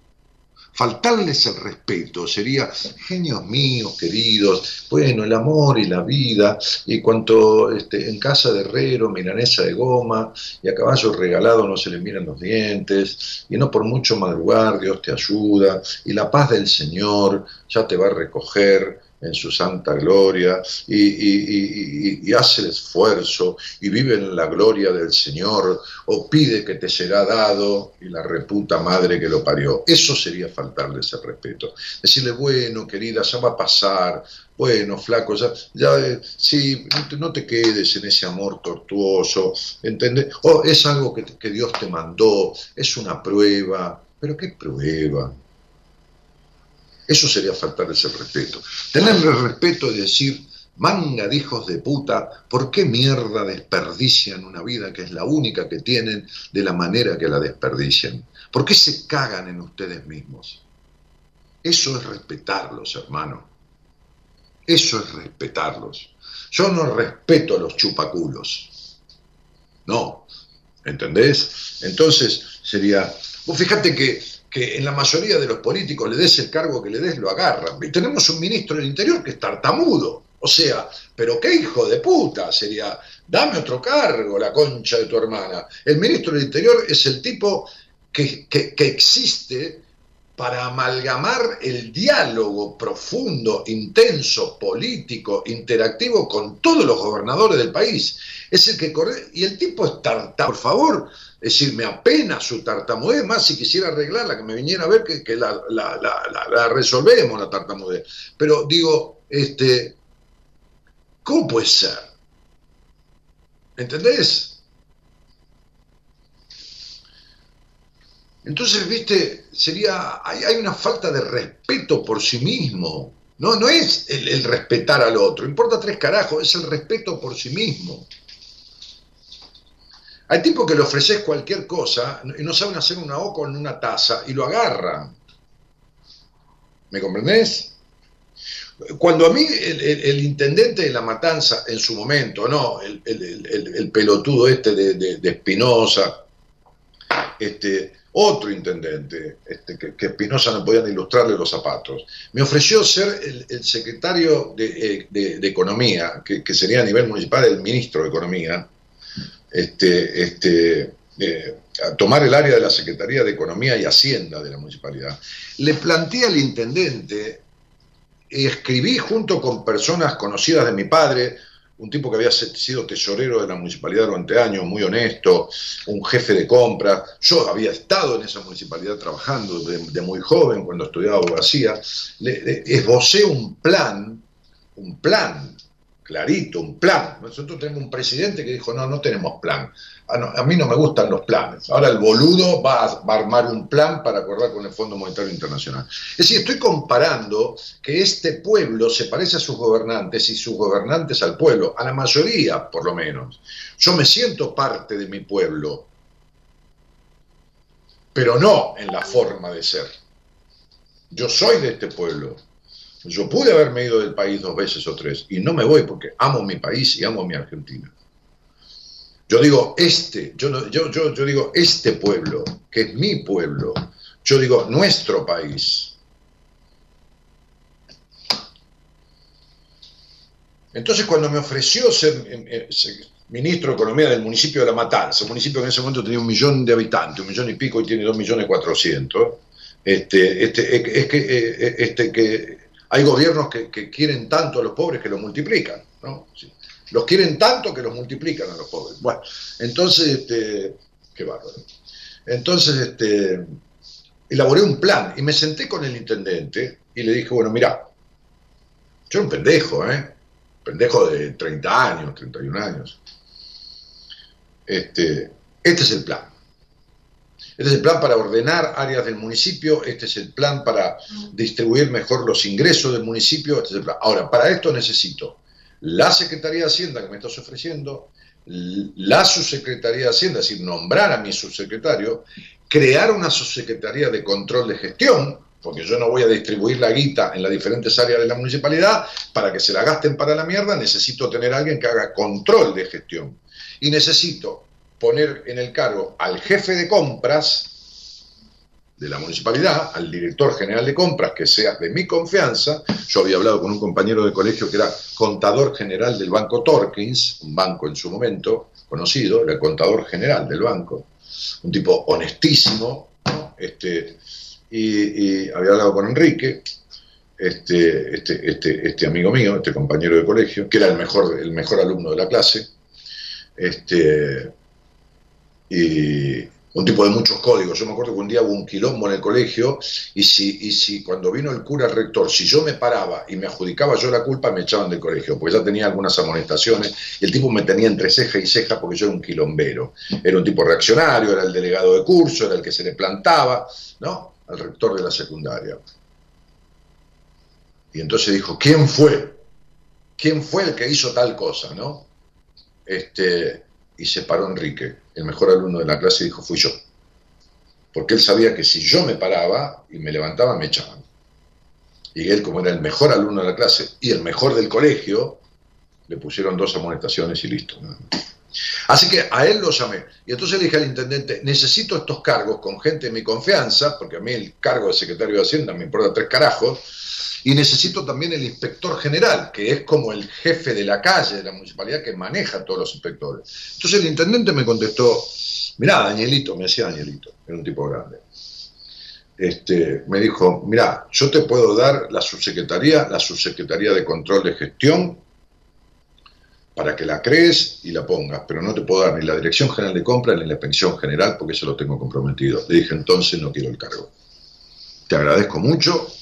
Faltarles el respeto sería, genios míos, queridos, bueno, el amor y la vida, y cuanto este, en casa de herrero, milanesa de goma, y a caballo regalado no se le miran los dientes, y no por mucho madrugar Dios te ayuda, y la paz del Señor ya te va a recoger, en su santa gloria y, hace el esfuerzo y vive en la gloria del Señor o pide que te será dado y la reputa madre que lo parió. Eso sería faltarle ese respeto. Decirle, bueno, querida, ya va a pasar, bueno, flaco, ya, ya eh, sí, no te, quedes en ese amor tortuoso, ¿entendés? O es algo que, que Dios te mandó, es una prueba, pero ¿qué prueba? Eso sería faltar ese respeto. Tenerle respeto y decir, manga de hijos de puta, ¿por qué mierda desperdician una vida que es la única que tienen de la manera que la desperdician? ¿Por qué se cagan en ustedes mismos? Eso es respetarlos, hermano. Eso es respetarlos. Yo no respeto a los chupaculos. No. ¿Entendés? Entonces sería. Vos fíjate que que en la mayoría de los políticos le des el cargo que le des, lo agarran. Y tenemos un ministro del Interior que es tartamudo. O sea, pero qué hijo de puta sería, dame otro cargo, la concha de tu hermana. El ministro del Interior es el tipo que, que, existe para amalgamar el diálogo profundo, intenso, político, interactivo con todos los gobernadores del país. Es el que corre, y el tipo es tartamudo. Por favor, es decir, me apena su tartamudez, más si quisiera arreglarla, que me viniera a ver que, la, la, resolvemos la tartamudez. Pero digo, este, ¿cómo puede ser? ¿Entendés? Entonces, viste, sería, hay, una falta de respeto por sí mismo. No, no es el, el respetar al otro, importa tres carajos, es el respeto por sí mismo. Hay tipos que le ofreces cualquier cosa y no saben hacer una O con una taza y lo agarran. ¿Me comprendés? Cuando a mí el, intendente de la matanza en su momento, no, el, pelotudo este de, Espinosa, este, otro intendente, este, que Espinosa no podían ilustrarle los zapatos, me ofreció ser el, secretario de, Economía, que, que, sería a nivel municipal el ministro de Economía, este, este, eh, tomar el área de la Secretaría de Economía y Hacienda de la municipalidad, le planteé al intendente, escribí junto con personas conocidas de mi padre, un tipo que había sido tesorero de la municipalidad durante años, muy honesto, un jefe de compras. Yo había estado en esa municipalidad trabajando de, muy joven, cuando estudiaba abogacía. Le, esbocé un plan, un plan clarito, un plan. Nosotros tenemos un presidente que dijo, no, no tenemos plan. Ah, a mí no me gustan los planes. Ahora el boludo va a, armar un plan para acordar con el Fondo Monetario Internacional. Es decir, estoy comparando que este pueblo se parece a sus gobernantes y sus gobernantes al pueblo, a la mayoría por lo menos. Yo me siento parte de mi pueblo, pero no en la forma de ser. Yo soy de este pueblo, yo pude haberme ido del país dos veces o tres y no me voy porque amo mi país y amo mi Argentina. Yo digo este, yo, yo, yo, digo este pueblo, que es mi pueblo. Yo digo nuestro país. Entonces cuando me ofreció ser, eh, eh, ministro de Economía del municipio de La Matanza, un municipio que en ese momento tenía un millón de habitantes, un millón y pico y tiene dos millones cuatrocientos, este, este, es que, eh, este, que hay gobiernos que, quieren tanto a los pobres que los multiplican, ¿no? Los quieren tanto que los multiplican a los pobres. Bueno, entonces, este, qué bárbaro. Entonces, este, elaboré un plan y me senté con el intendente y le dije, bueno, mira, yo era un pendejo, ¿eh? Pendejo de 30 años, 31 años. Este, este es el plan. Este es el plan para ordenar áreas del municipio, este es el plan para distribuir mejor los ingresos del municipio, este es el plan. Ahora, para esto necesito la Secretaría de Hacienda que me estás ofreciendo, la Subsecretaría de Hacienda, es decir, nombrar a mi subsecretario, crear una Subsecretaría de Control de Gestión, porque yo no voy a distribuir la guita en las diferentes áreas de la municipalidad para que se la gasten para la mierda, necesito tener a alguien que haga control de gestión. Y necesito poner en el cargo al jefe de compras de la municipalidad, al director general de compras, que sea de mi confianza. Yo había hablado con un compañero de colegio que era contador general del Banco Torkins, un banco en su momento conocido, era el contador general del banco, un tipo honestísimo, este, y, y había hablado con Enrique, este, este, este, este amigo mío, este compañero de colegio, que era el mejor, el mejor alumno de la clase, este, y un tipo de muchos códigos. Yo me acuerdo que un día hubo un quilombo en el colegio y si, y si cuando vino el cura el rector, si yo me paraba y me adjudicaba yo la culpa, me echaban del colegio, porque ya tenía algunas amonestaciones y el tipo me tenía entre ceja y ceja porque yo era un quilombero. Era un tipo reaccionario, era el delegado de curso, era el que se le plantaba, ¿no? Al rector de la secundaria. Y entonces dijo, ¿quién fue? ¿Quién fue el que hizo tal cosa, no? Este, y se paró Enrique, el mejor alumno de la clase, y dijo, fui yo. Porque él sabía que si yo me paraba y me levantaba, me echaban. Y él, como era el mejor alumno de la clase y el mejor del colegio, le pusieron dos amonestaciones y listo. Así que a él lo llamé. Y entonces le dije al intendente, necesito estos cargos con gente de mi confianza, porque a mí el cargo de secretario de Hacienda me importa tres carajos, y necesito también el inspector general, que es como el jefe de la calle de la municipalidad que maneja a todos los inspectores. Entonces el intendente me contestó, mirá, Danielito, me decía Danielito, era un tipo grande. Este, me dijo, mirá, yo te puedo dar la subsecretaría, la subsecretaría de control de gestión, para que la crees y la pongas, pero no te puedo dar ni la dirección general de compra ni la pensión general porque eso lo tengo comprometido. Le dije, entonces no quiero el cargo. Te agradezco mucho,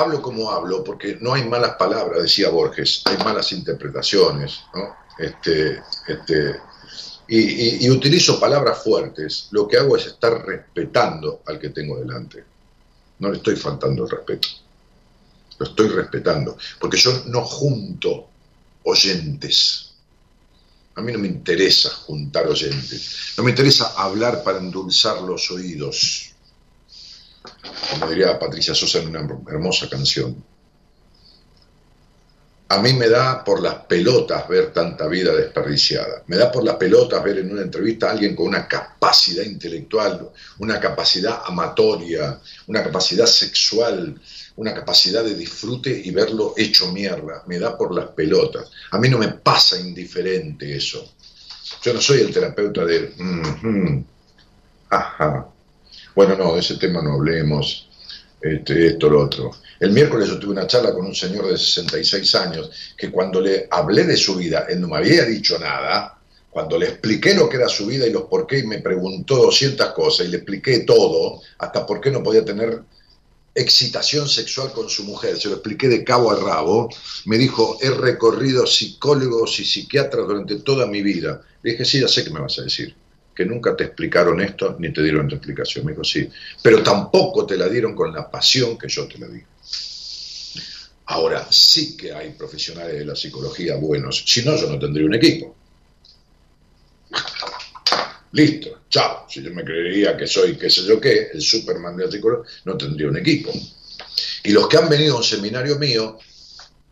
hablo como hablo, porque no hay malas palabras, decía Borges, hay malas interpretaciones, ¿no? Este, este, y, y, utilizo palabras fuertes, lo que hago es estar respetando al que tengo delante. No le estoy faltando el respeto, lo estoy respetando, porque yo no junto oyentes. A mí no me interesa juntar oyentes, no me interesa hablar para endulzar los oídos como diría Patricia Sosa en una hermosa canción. A mí me da por las pelotas ver tanta vida desperdiciada. Me da por las pelotas ver en una entrevista a alguien con una capacidad intelectual, una capacidad amatoria, una capacidad sexual, una capacidad de disfrute y verlo hecho mierda. Me da por las pelotas. A mí no me pasa indiferente eso. Yo no soy el terapeuta de... ajá, bueno, no, de ese tema no hablemos, este, esto, lo otro. El miércoles yo tuve una charla con un señor de 66 años que cuando le hablé de su vida, él no me había dicho nada, cuando le expliqué lo que era su vida y los por qué, y me preguntó 200 cosas y le expliqué todo, hasta por qué no podía tener excitación sexual con su mujer, se lo expliqué de cabo a rabo, me dijo, he recorrido psicólogos y psiquiatras durante toda mi vida. Le dije, sí, ya sé qué me vas a decir que nunca te explicaron esto ni te dieron tu explicación. Me dijo, sí, pero tampoco te la dieron con la pasión que yo te la di. Ahora, sí que hay profesionales de la psicología buenos, si no, yo no tendría un equipo. Listo, chao. Si yo me creería que soy qué sé yo qué, el Superman de la psicología, no tendría un equipo. Y los que han venido a un seminario mío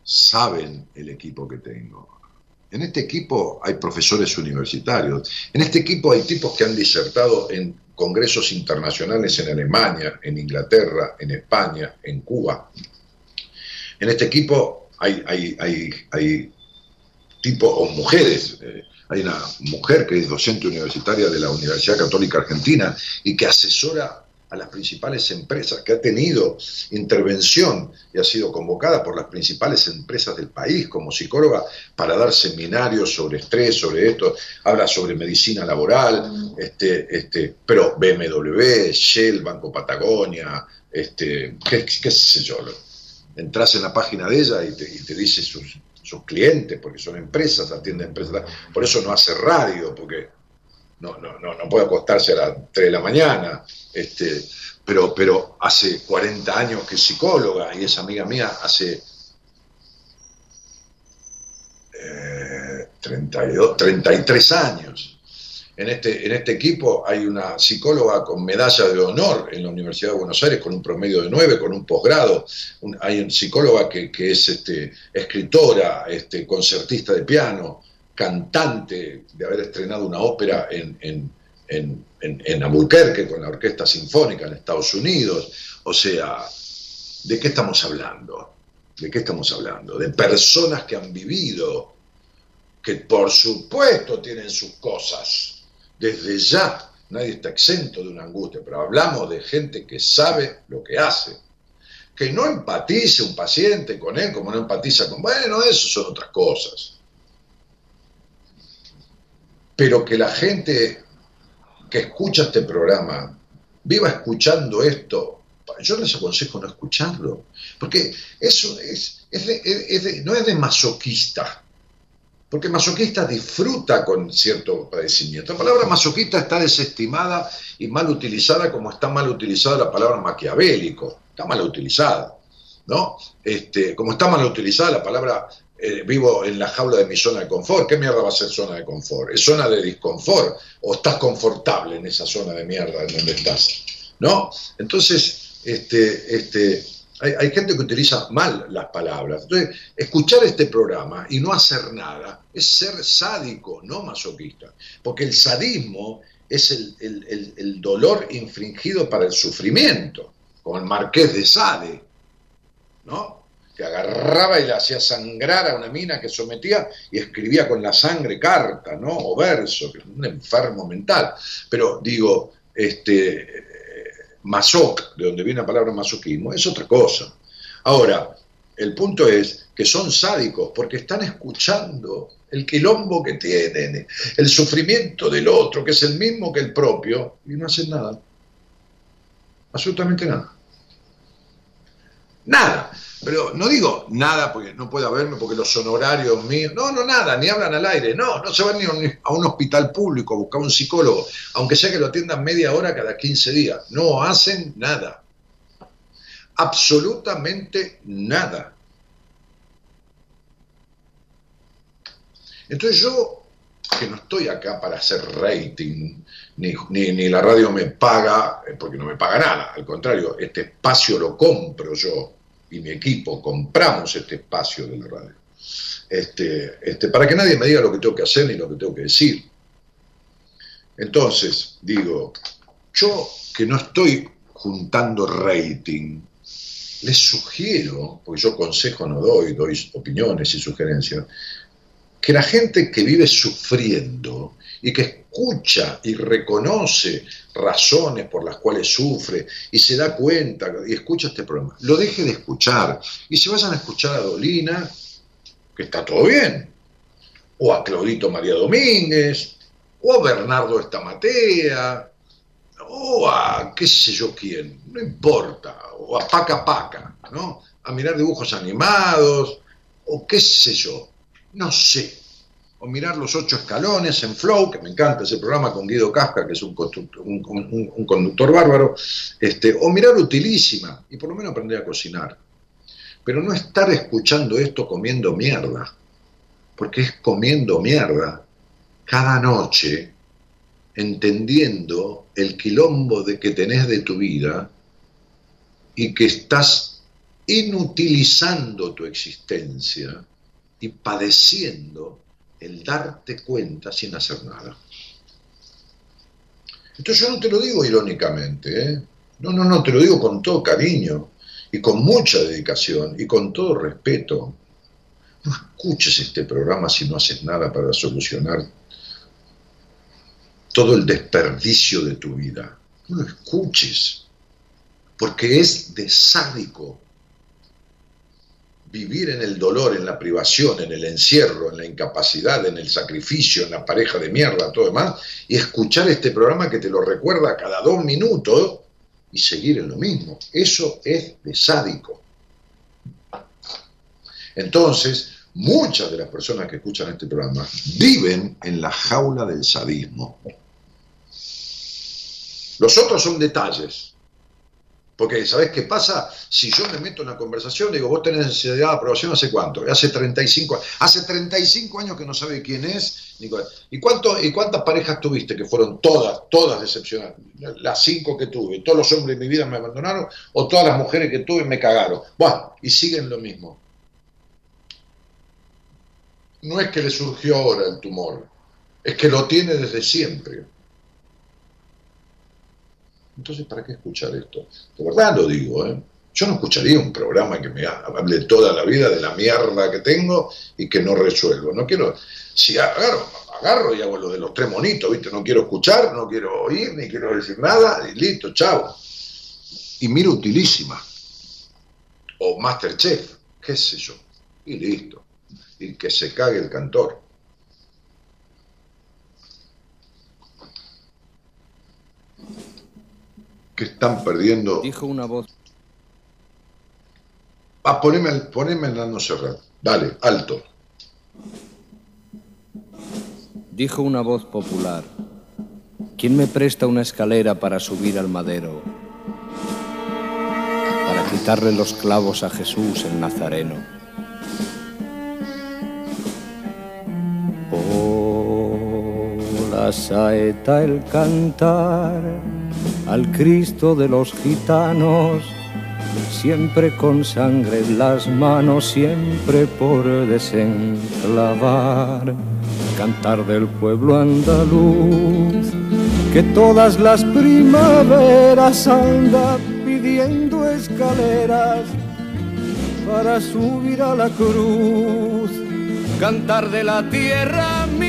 saben el equipo que tengo en este equipo hay profesores universitarios. En este equipo hay tipos que han disertado en congresos internacionales en Alemania, en Inglaterra, en España, en Cuba. En este equipo hay, tipos o mujeres. Eh, hay una mujer que es docente universitaria de la Universidad Católica Argentina y que asesora a las principales empresas, que ha tenido intervención y ha sido convocada por las principales empresas del país como psicóloga para dar seminarios sobre estrés, sobre esto, habla sobre medicina laboral, este, este, pero BMW, Shell, Banco Patagonia, este, qué, sé yo, entras en la página de ella y te, dice sus, sus clientes, porque son empresas, atiende empresas, por eso no hace radio, porque no, no, no, no puede acostarse a las 3 de la mañana, este, pero, pero hace 40 años que es psicóloga y es amiga mía hace 32, 33 años. En este, en este equipo hay una psicóloga con medalla de honor en la Universidad de Buenos Aires, con un promedio de 9, con un posgrado. hay una psicóloga que, es este, escritora, este, concertista de piano, cantante, de haber estrenado una ópera en, en, en, en, Albuquerque con la Orquesta Sinfónica en Estados Unidos. O sea, ¿de qué estamos hablando? ¿De qué estamos hablando? De personas que han vivido, que por supuesto tienen sus cosas desde ya nadie está exento de una angustia, pero hablamos de gente que sabe lo que hace. Que no empatice un paciente con él como no empatiza con... Bueno, eso son otras cosas. Pero que la gente que escucha este programa viva escuchando esto, yo les aconsejo no escucharlo, porque eso es, no es de masoquista porque masoquista disfruta con cierto padecimiento. La palabra masoquista está desestimada y mal utilizada como está mal utilizada la palabra maquiavélico, está mal utilizada, ¿no? Este, como está mal utilizada la palabra eh, vivo en la jaula de mi zona de confort, ¿qué mierda va a ser zona de confort? ¿Es zona de disconfort o estás confortable en esa zona de mierda en donde estás? ¿No? Entonces, este, este, hay, gente que utiliza mal las palabras. Entonces, escuchar este programa y no hacer nada es ser sádico, no masoquista. Porque el sadismo es el, dolor infringido para el sufrimiento, como el marqués de Sade, ¿no? Que agarraba y le hacía sangrar a una mina que sometía y escribía con la sangre carta, ¿no? O verso, que es un enfermo mental. Pero digo, este, masoc, de donde viene la palabra masoquismo, es otra cosa. Ahora, el punto es que son sádicos porque están escuchando el quilombo que tienen, el sufrimiento del otro, que es el mismo que el propio, y no hacen nada. Absolutamente nada. Nada. Pero no digo nada porque no pueda verme porque los honorarios míos, no, no, nada, ni hablan al aire, no, no se van ni a un hospital público a buscar un psicólogo, aunque sea que lo atiendan media hora cada 15 días, no hacen nada, absolutamente nada. Entonces yo, que no estoy acá para hacer rating, ni, ni, ni la radio me paga, eh, porque no me paga nada, al contrario, este espacio lo compro yo y mi equipo compramos este espacio de la radio. Este, este, para que nadie me diga lo que tengo que hacer ni lo que tengo que decir. Entonces, digo, yo que no estoy juntando rating, les sugiero, porque yo consejo no doy, doy opiniones y sugerencias, que la gente que vive sufriendo y que escucha y reconoce razones por las cuales sufre y se da cuenta y escucha este programa, lo deje de escuchar. Y se vayan a escuchar a Dolina, que está todo bien, o a Claudito María Domínguez, o a Bernardo Estamatea, o a qué sé yo quién, no importa, o a Paca Paca, ¿no? A mirar dibujos animados, o qué sé yo, no sé o mirar los ocho escalones en Flow, que me encanta ese programa con Guido Casca, que es un, un, conductor bárbaro, este, o mirar Utilísima y por lo menos aprender a cocinar. Pero no estar escuchando esto comiendo mierda, porque es comiendo mierda cada noche, entendiendo el quilombo de que tenés de tu vida y que estás inutilizando tu existencia y padeciendo el darte cuenta sin hacer nada. Entonces yo no te lo digo irónicamente, ¿eh? no, no, no, te lo digo con todo cariño y con mucha dedicación y con todo respeto. No escuches este programa si no haces nada para solucionar todo el desperdicio de tu vida. No lo escuches, porque es de sádico vivir en el dolor, en la privación, en el encierro, en la incapacidad, en el sacrificio, en la pareja de mierda, todo demás, y escuchar este programa que te lo recuerda cada dos minutos y seguir en lo mismo. Eso es de sádico. Entonces, muchas de las personas que escuchan este programa viven en la jaula del sadismo. Los otros son detalles. Porque, ¿sabés qué pasa? Si yo me meto en una conversación, digo, vos tenés necesidad de aprobación hace cuánto? Hace 35 años. Hace 35 años que no sabe quién es. ¿Y, cuánto, ¿Y cuántas parejas tuviste que fueron todas, todas decepcionantes? Las cinco que tuve. Todos los hombres de mi vida me abandonaron o todas las mujeres que tuve me cagaron. Bueno, y siguen lo mismo. No es que le surgió ahora el tumor, es que lo tiene desde siempre. Entonces, ¿para qué escuchar esto? De verdad lo digo, ¿eh? Yo no escucharía un programa que me hable toda la vida de la mierda que tengo y que no resuelvo. No quiero, si agarro, agarro y hago lo de los tres monitos, ¿viste? No quiero escuchar, no quiero oír, ni quiero decir nada, y listo, chao. Y miro utilísima. O Masterchef, qué sé yo. Y listo. Y que se cague el cantor. Que están perdiendo. Dijo una voz. Ah, poneme, poneme en la no cerrar. Dale, alto. Dijo una voz popular. ¿Quién me presta una escalera para subir al madero? Para quitarle los clavos a Jesús el Nazareno. Oh, la saeta, el cantar al Cristo de los gitanos, siempre con sangre en las manos, siempre por desenclavar. Cantar del pueblo andaluz, que todas las primaveras anda pidiendo escaleras para subir a la cruz. Cantar de la tierra mía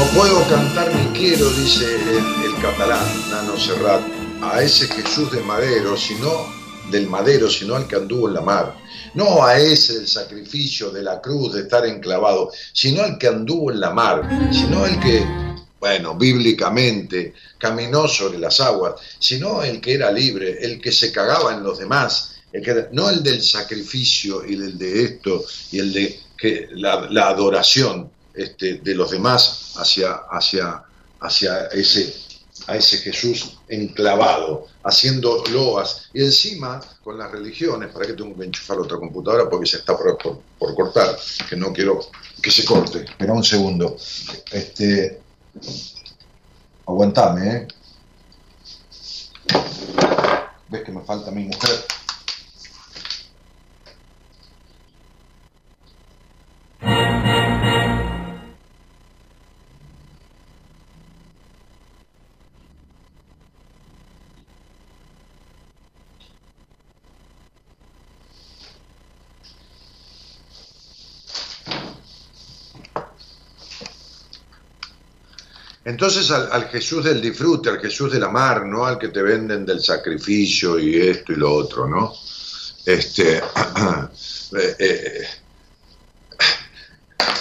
No puedo cantar ni quiero, dice el, catalán, Nano Serrat, a ese Jesús de madero, sino del madero, sino al que anduvo en la mar. No a ese del sacrificio, de la cruz, de estar enclavado, sino al que anduvo en la mar, sino el que, bueno, bíblicamente caminó sobre las aguas, sino el que era libre, el que se cagaba en los demás, el que, no el del sacrificio y el de esto y el de la adoración, este, de los demás hacia, hacia, hacia ese, a ese Jesús enclavado, haciendo loas. Y encima, con las religiones, para que tengo que enchufar otra computadora porque se está por, por, cortar, que no quiero que se corte. Espera un segundo. Este, aguantame, ¿eh? ¿Ves que me falta mi mujer? Entonces al, Jesús del disfrute, al Jesús del amar, ¿no? Al que te venden del sacrificio y esto y lo otro, ¿no? Este, eh, eh,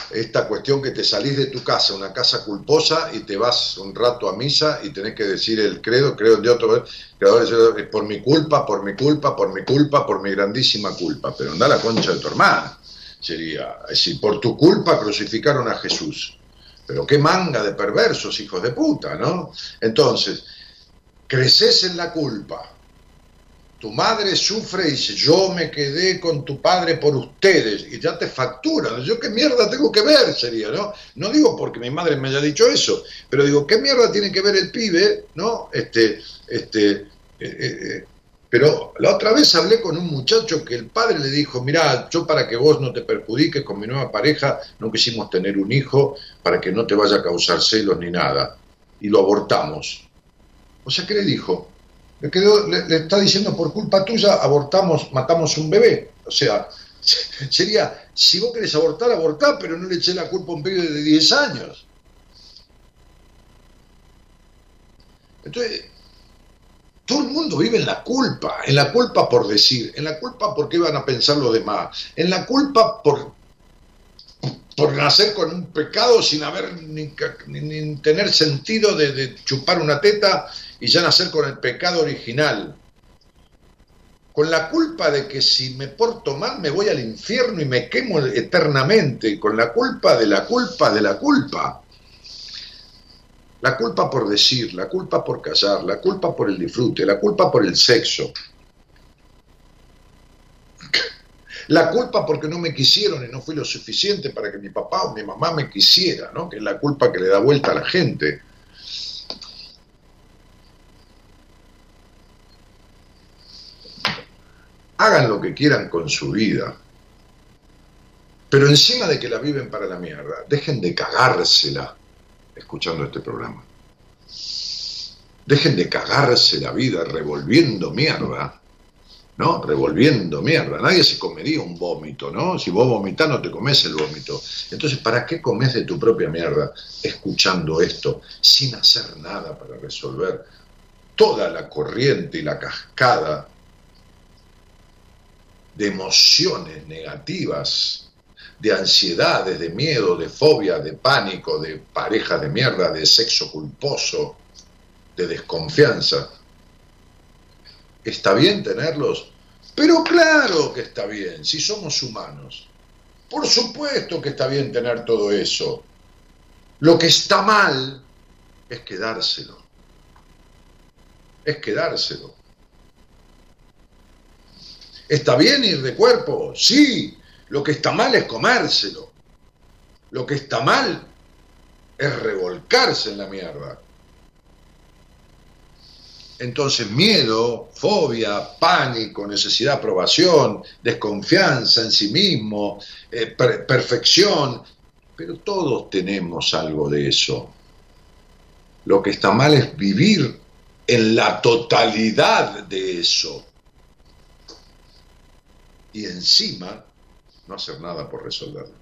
esta cuestión que te salís de tu casa, una casa culposa, y te vas un rato a misa y tenés que decir el credo, creo de otro, es por mi culpa, por mi culpa, por mi culpa, por mi grandísima culpa, pero anda la concha de tu hermana, sería, es decir, por tu culpa crucificaron a Jesús Pero qué manga de perversos, hijos de puta, ¿no? Entonces, creces en la culpa. Tu madre sufre y dice, yo me quedé con tu padre por ustedes y ya te facturan. Yo qué mierda tengo que ver, sería, ¿no? No digo porque mi madre me haya dicho eso, pero digo, ¿qué mierda tiene que ver el pibe, ¿no? Este, este, eh, eh, eh, pero la otra vez hablé con un muchacho que el padre le dijo, mira, yo para que vos no te perjudiques con mi nueva pareja, no quisimos tener un hijo para que no te vaya a causar celos ni nada. Y lo abortamos. O sea, ¿qué le dijo? Le, quedó, le, le está diciendo, por culpa tuya, abortamos, matamos un bebé. O sea, sería, si vos querés abortar, abortá, pero no le eché la culpa a un pibe de 10 años. Entonces, todo el mundo vive en la culpa, en la culpa por decir, en la culpa por qué van a pensar los demás, en la culpa por, por nacer con un pecado sin haber ni, ni- ni tener sentido de, de chupar una teta y ya nacer con el pecado original. Con la culpa de que si me porto mal me voy al infierno y me quemo eternamente, con la culpa de la culpa de la culpa. La culpa por decir, la culpa por callar, la culpa por el disfrute, la culpa por el sexo. La culpa porque no me quisieron y no fui lo suficiente para que mi papá o mi mamá me quisiera, ¿no? Que es la culpa que le da vuelta a la gente. Hagan lo que quieran con su vida. Pero encima de que la viven para la mierda, dejen de cagársela escuchando este programa. Dejen de cagarse la vida revolviendo mierda, ¿no? Revolviendo mierda. Nadie se comería un vómito, ¿no? Si vos vomitás no te comes el vómito. Entonces, ¿para qué comes de tu propia mierda escuchando esto sin hacer nada para resolver toda la corriente y la cascada de emociones negativas de ansiedades, de miedo, de fobia, de pánico, de pareja de mierda, de sexo culposo, de desconfianza. ¿Está bien tenerlos? Pero claro que está bien, si somos humanos. Por supuesto que está bien tener todo eso. Lo que está mal es quedárselo. Es quedárselo. ¿Está bien ir de cuerpo? Sí, lo que está mal es comérselo. Lo que está mal es revolcarse en la mierda. Entonces, miedo, fobia, pánico, necesidad de aprobación, desconfianza en sí mismo, eh, per- perfección, pero todos tenemos algo de eso. Lo que está mal es vivir en la totalidad de eso. Y encima no hacer nada por resolverlo.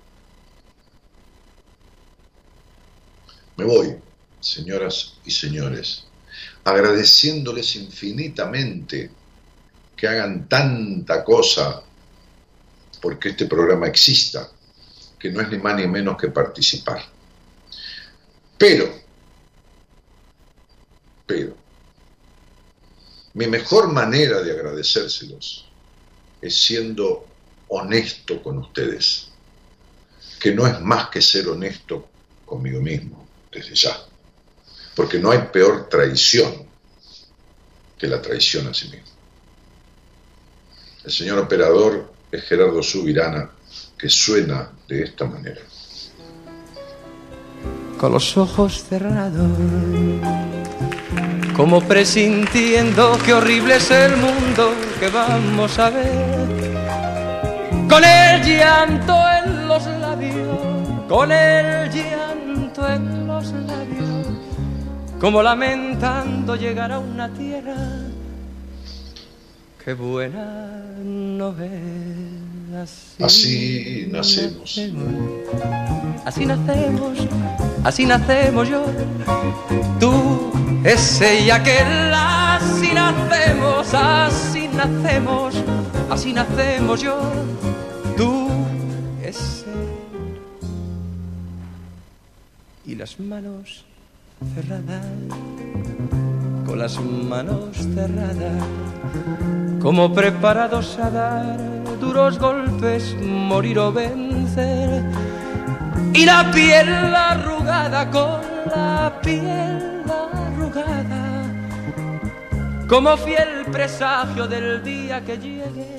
Me voy, señoras y señores, agradeciéndoles infinitamente que hagan tanta cosa porque este programa exista, que no es ni más ni menos que participar. Pero, pero, mi mejor manera de agradecérselos es siendo honesto con ustedes, que no es más que ser honesto conmigo mismo, desde ya, porque no hay peor traición que la traición a sí mismo. El señor operador es Gerardo Subirana, que suena de esta manera. con los ojos cerrados, como presintiendo que horrible es el mundo que vamos a ver. Con el llanto en los labios, con el llanto en los labios, como lamentando llegar a una tierra que buena no es. Así nacemos. Así nacemos, así nacemos yo, tú, ese y aquel, así nacemos, así nacemos, así nacemos yo, tú, ese. Y las manos cerradas, con las manos cerradas, como preparados a dar duros golpes, morir o vencer y la piel arrugada con la piel arrugada, como fiel presagio del día que llegue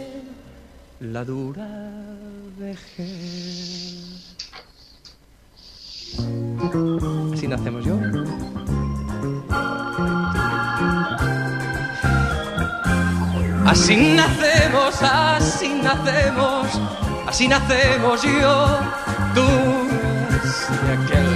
la dura vejez. Así nacemos yo. Así nacemos, así nacemos, así nacemos yo, tú y aquel.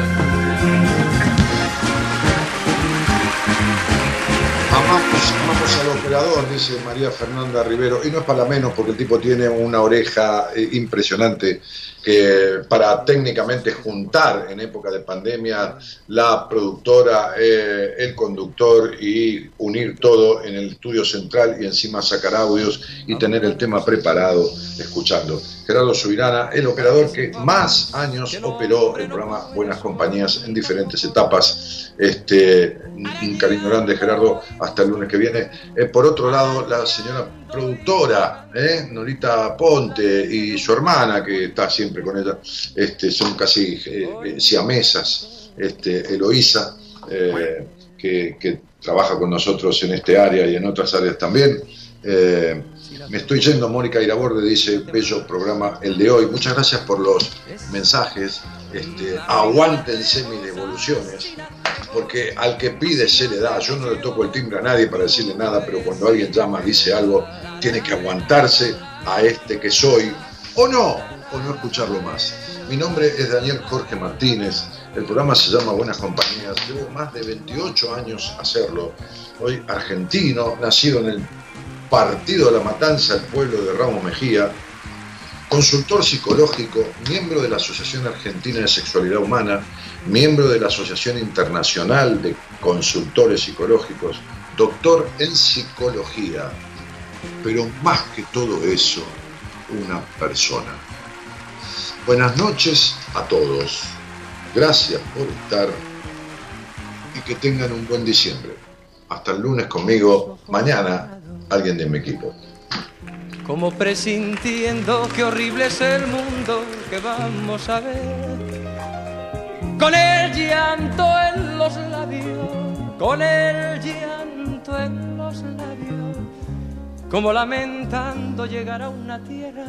Amamos, amamos al operador, dice María Fernanda Rivero, y no es para menos porque el tipo tiene una oreja eh, impresionante que para técnicamente juntar en época de pandemia la productora, eh, el conductor y unir todo en el estudio central y encima sacar audios y tener el tema preparado escuchando. Gerardo Subirana, el operador que más años operó el programa Buenas Compañías en diferentes etapas. Este, un cariño grande, Gerardo, hasta el lunes que viene. Eh, por otro lado, la señora productora, ¿eh? Norita Ponte y su hermana, que está siempre con ella, este, son casi eh, siamesas, este, Eloísa, eh, que, trabaja con nosotros en este área y en otras áreas también. Eh, me estoy yendo, Mónica Iraborde dice, bello programa el de hoy. Muchas gracias por los mensajes. Este, aguántense mis devoluciones, porque al que pide se le da. Yo no le toco el timbre a nadie para decirle nada, pero cuando alguien llama, dice algo, tiene que aguantarse a este que soy, o no, o no escucharlo más. Mi nombre es Daniel Jorge Martínez, el programa se llama Buenas Compañías, llevo más de 28 años hacerlo. Hoy argentino, nacido en el Partido de la Matanza, el pueblo de Ramos Mejía, consultor psicológico, miembro de la Asociación Argentina de Sexualidad Humana, miembro de la Asociación Internacional de Consultores Psicológicos, doctor en psicología, pero más que todo eso, una persona. Buenas noches a todos. Gracias por estar y que tengan un buen diciembre. Hasta el lunes conmigo. Mañana alguien de mi equipo. Como presintiendo que horrible es el mundo que vamos a ver. Con el llanto en los labios, con el llanto en los labios, como lamentando llegar a una tierra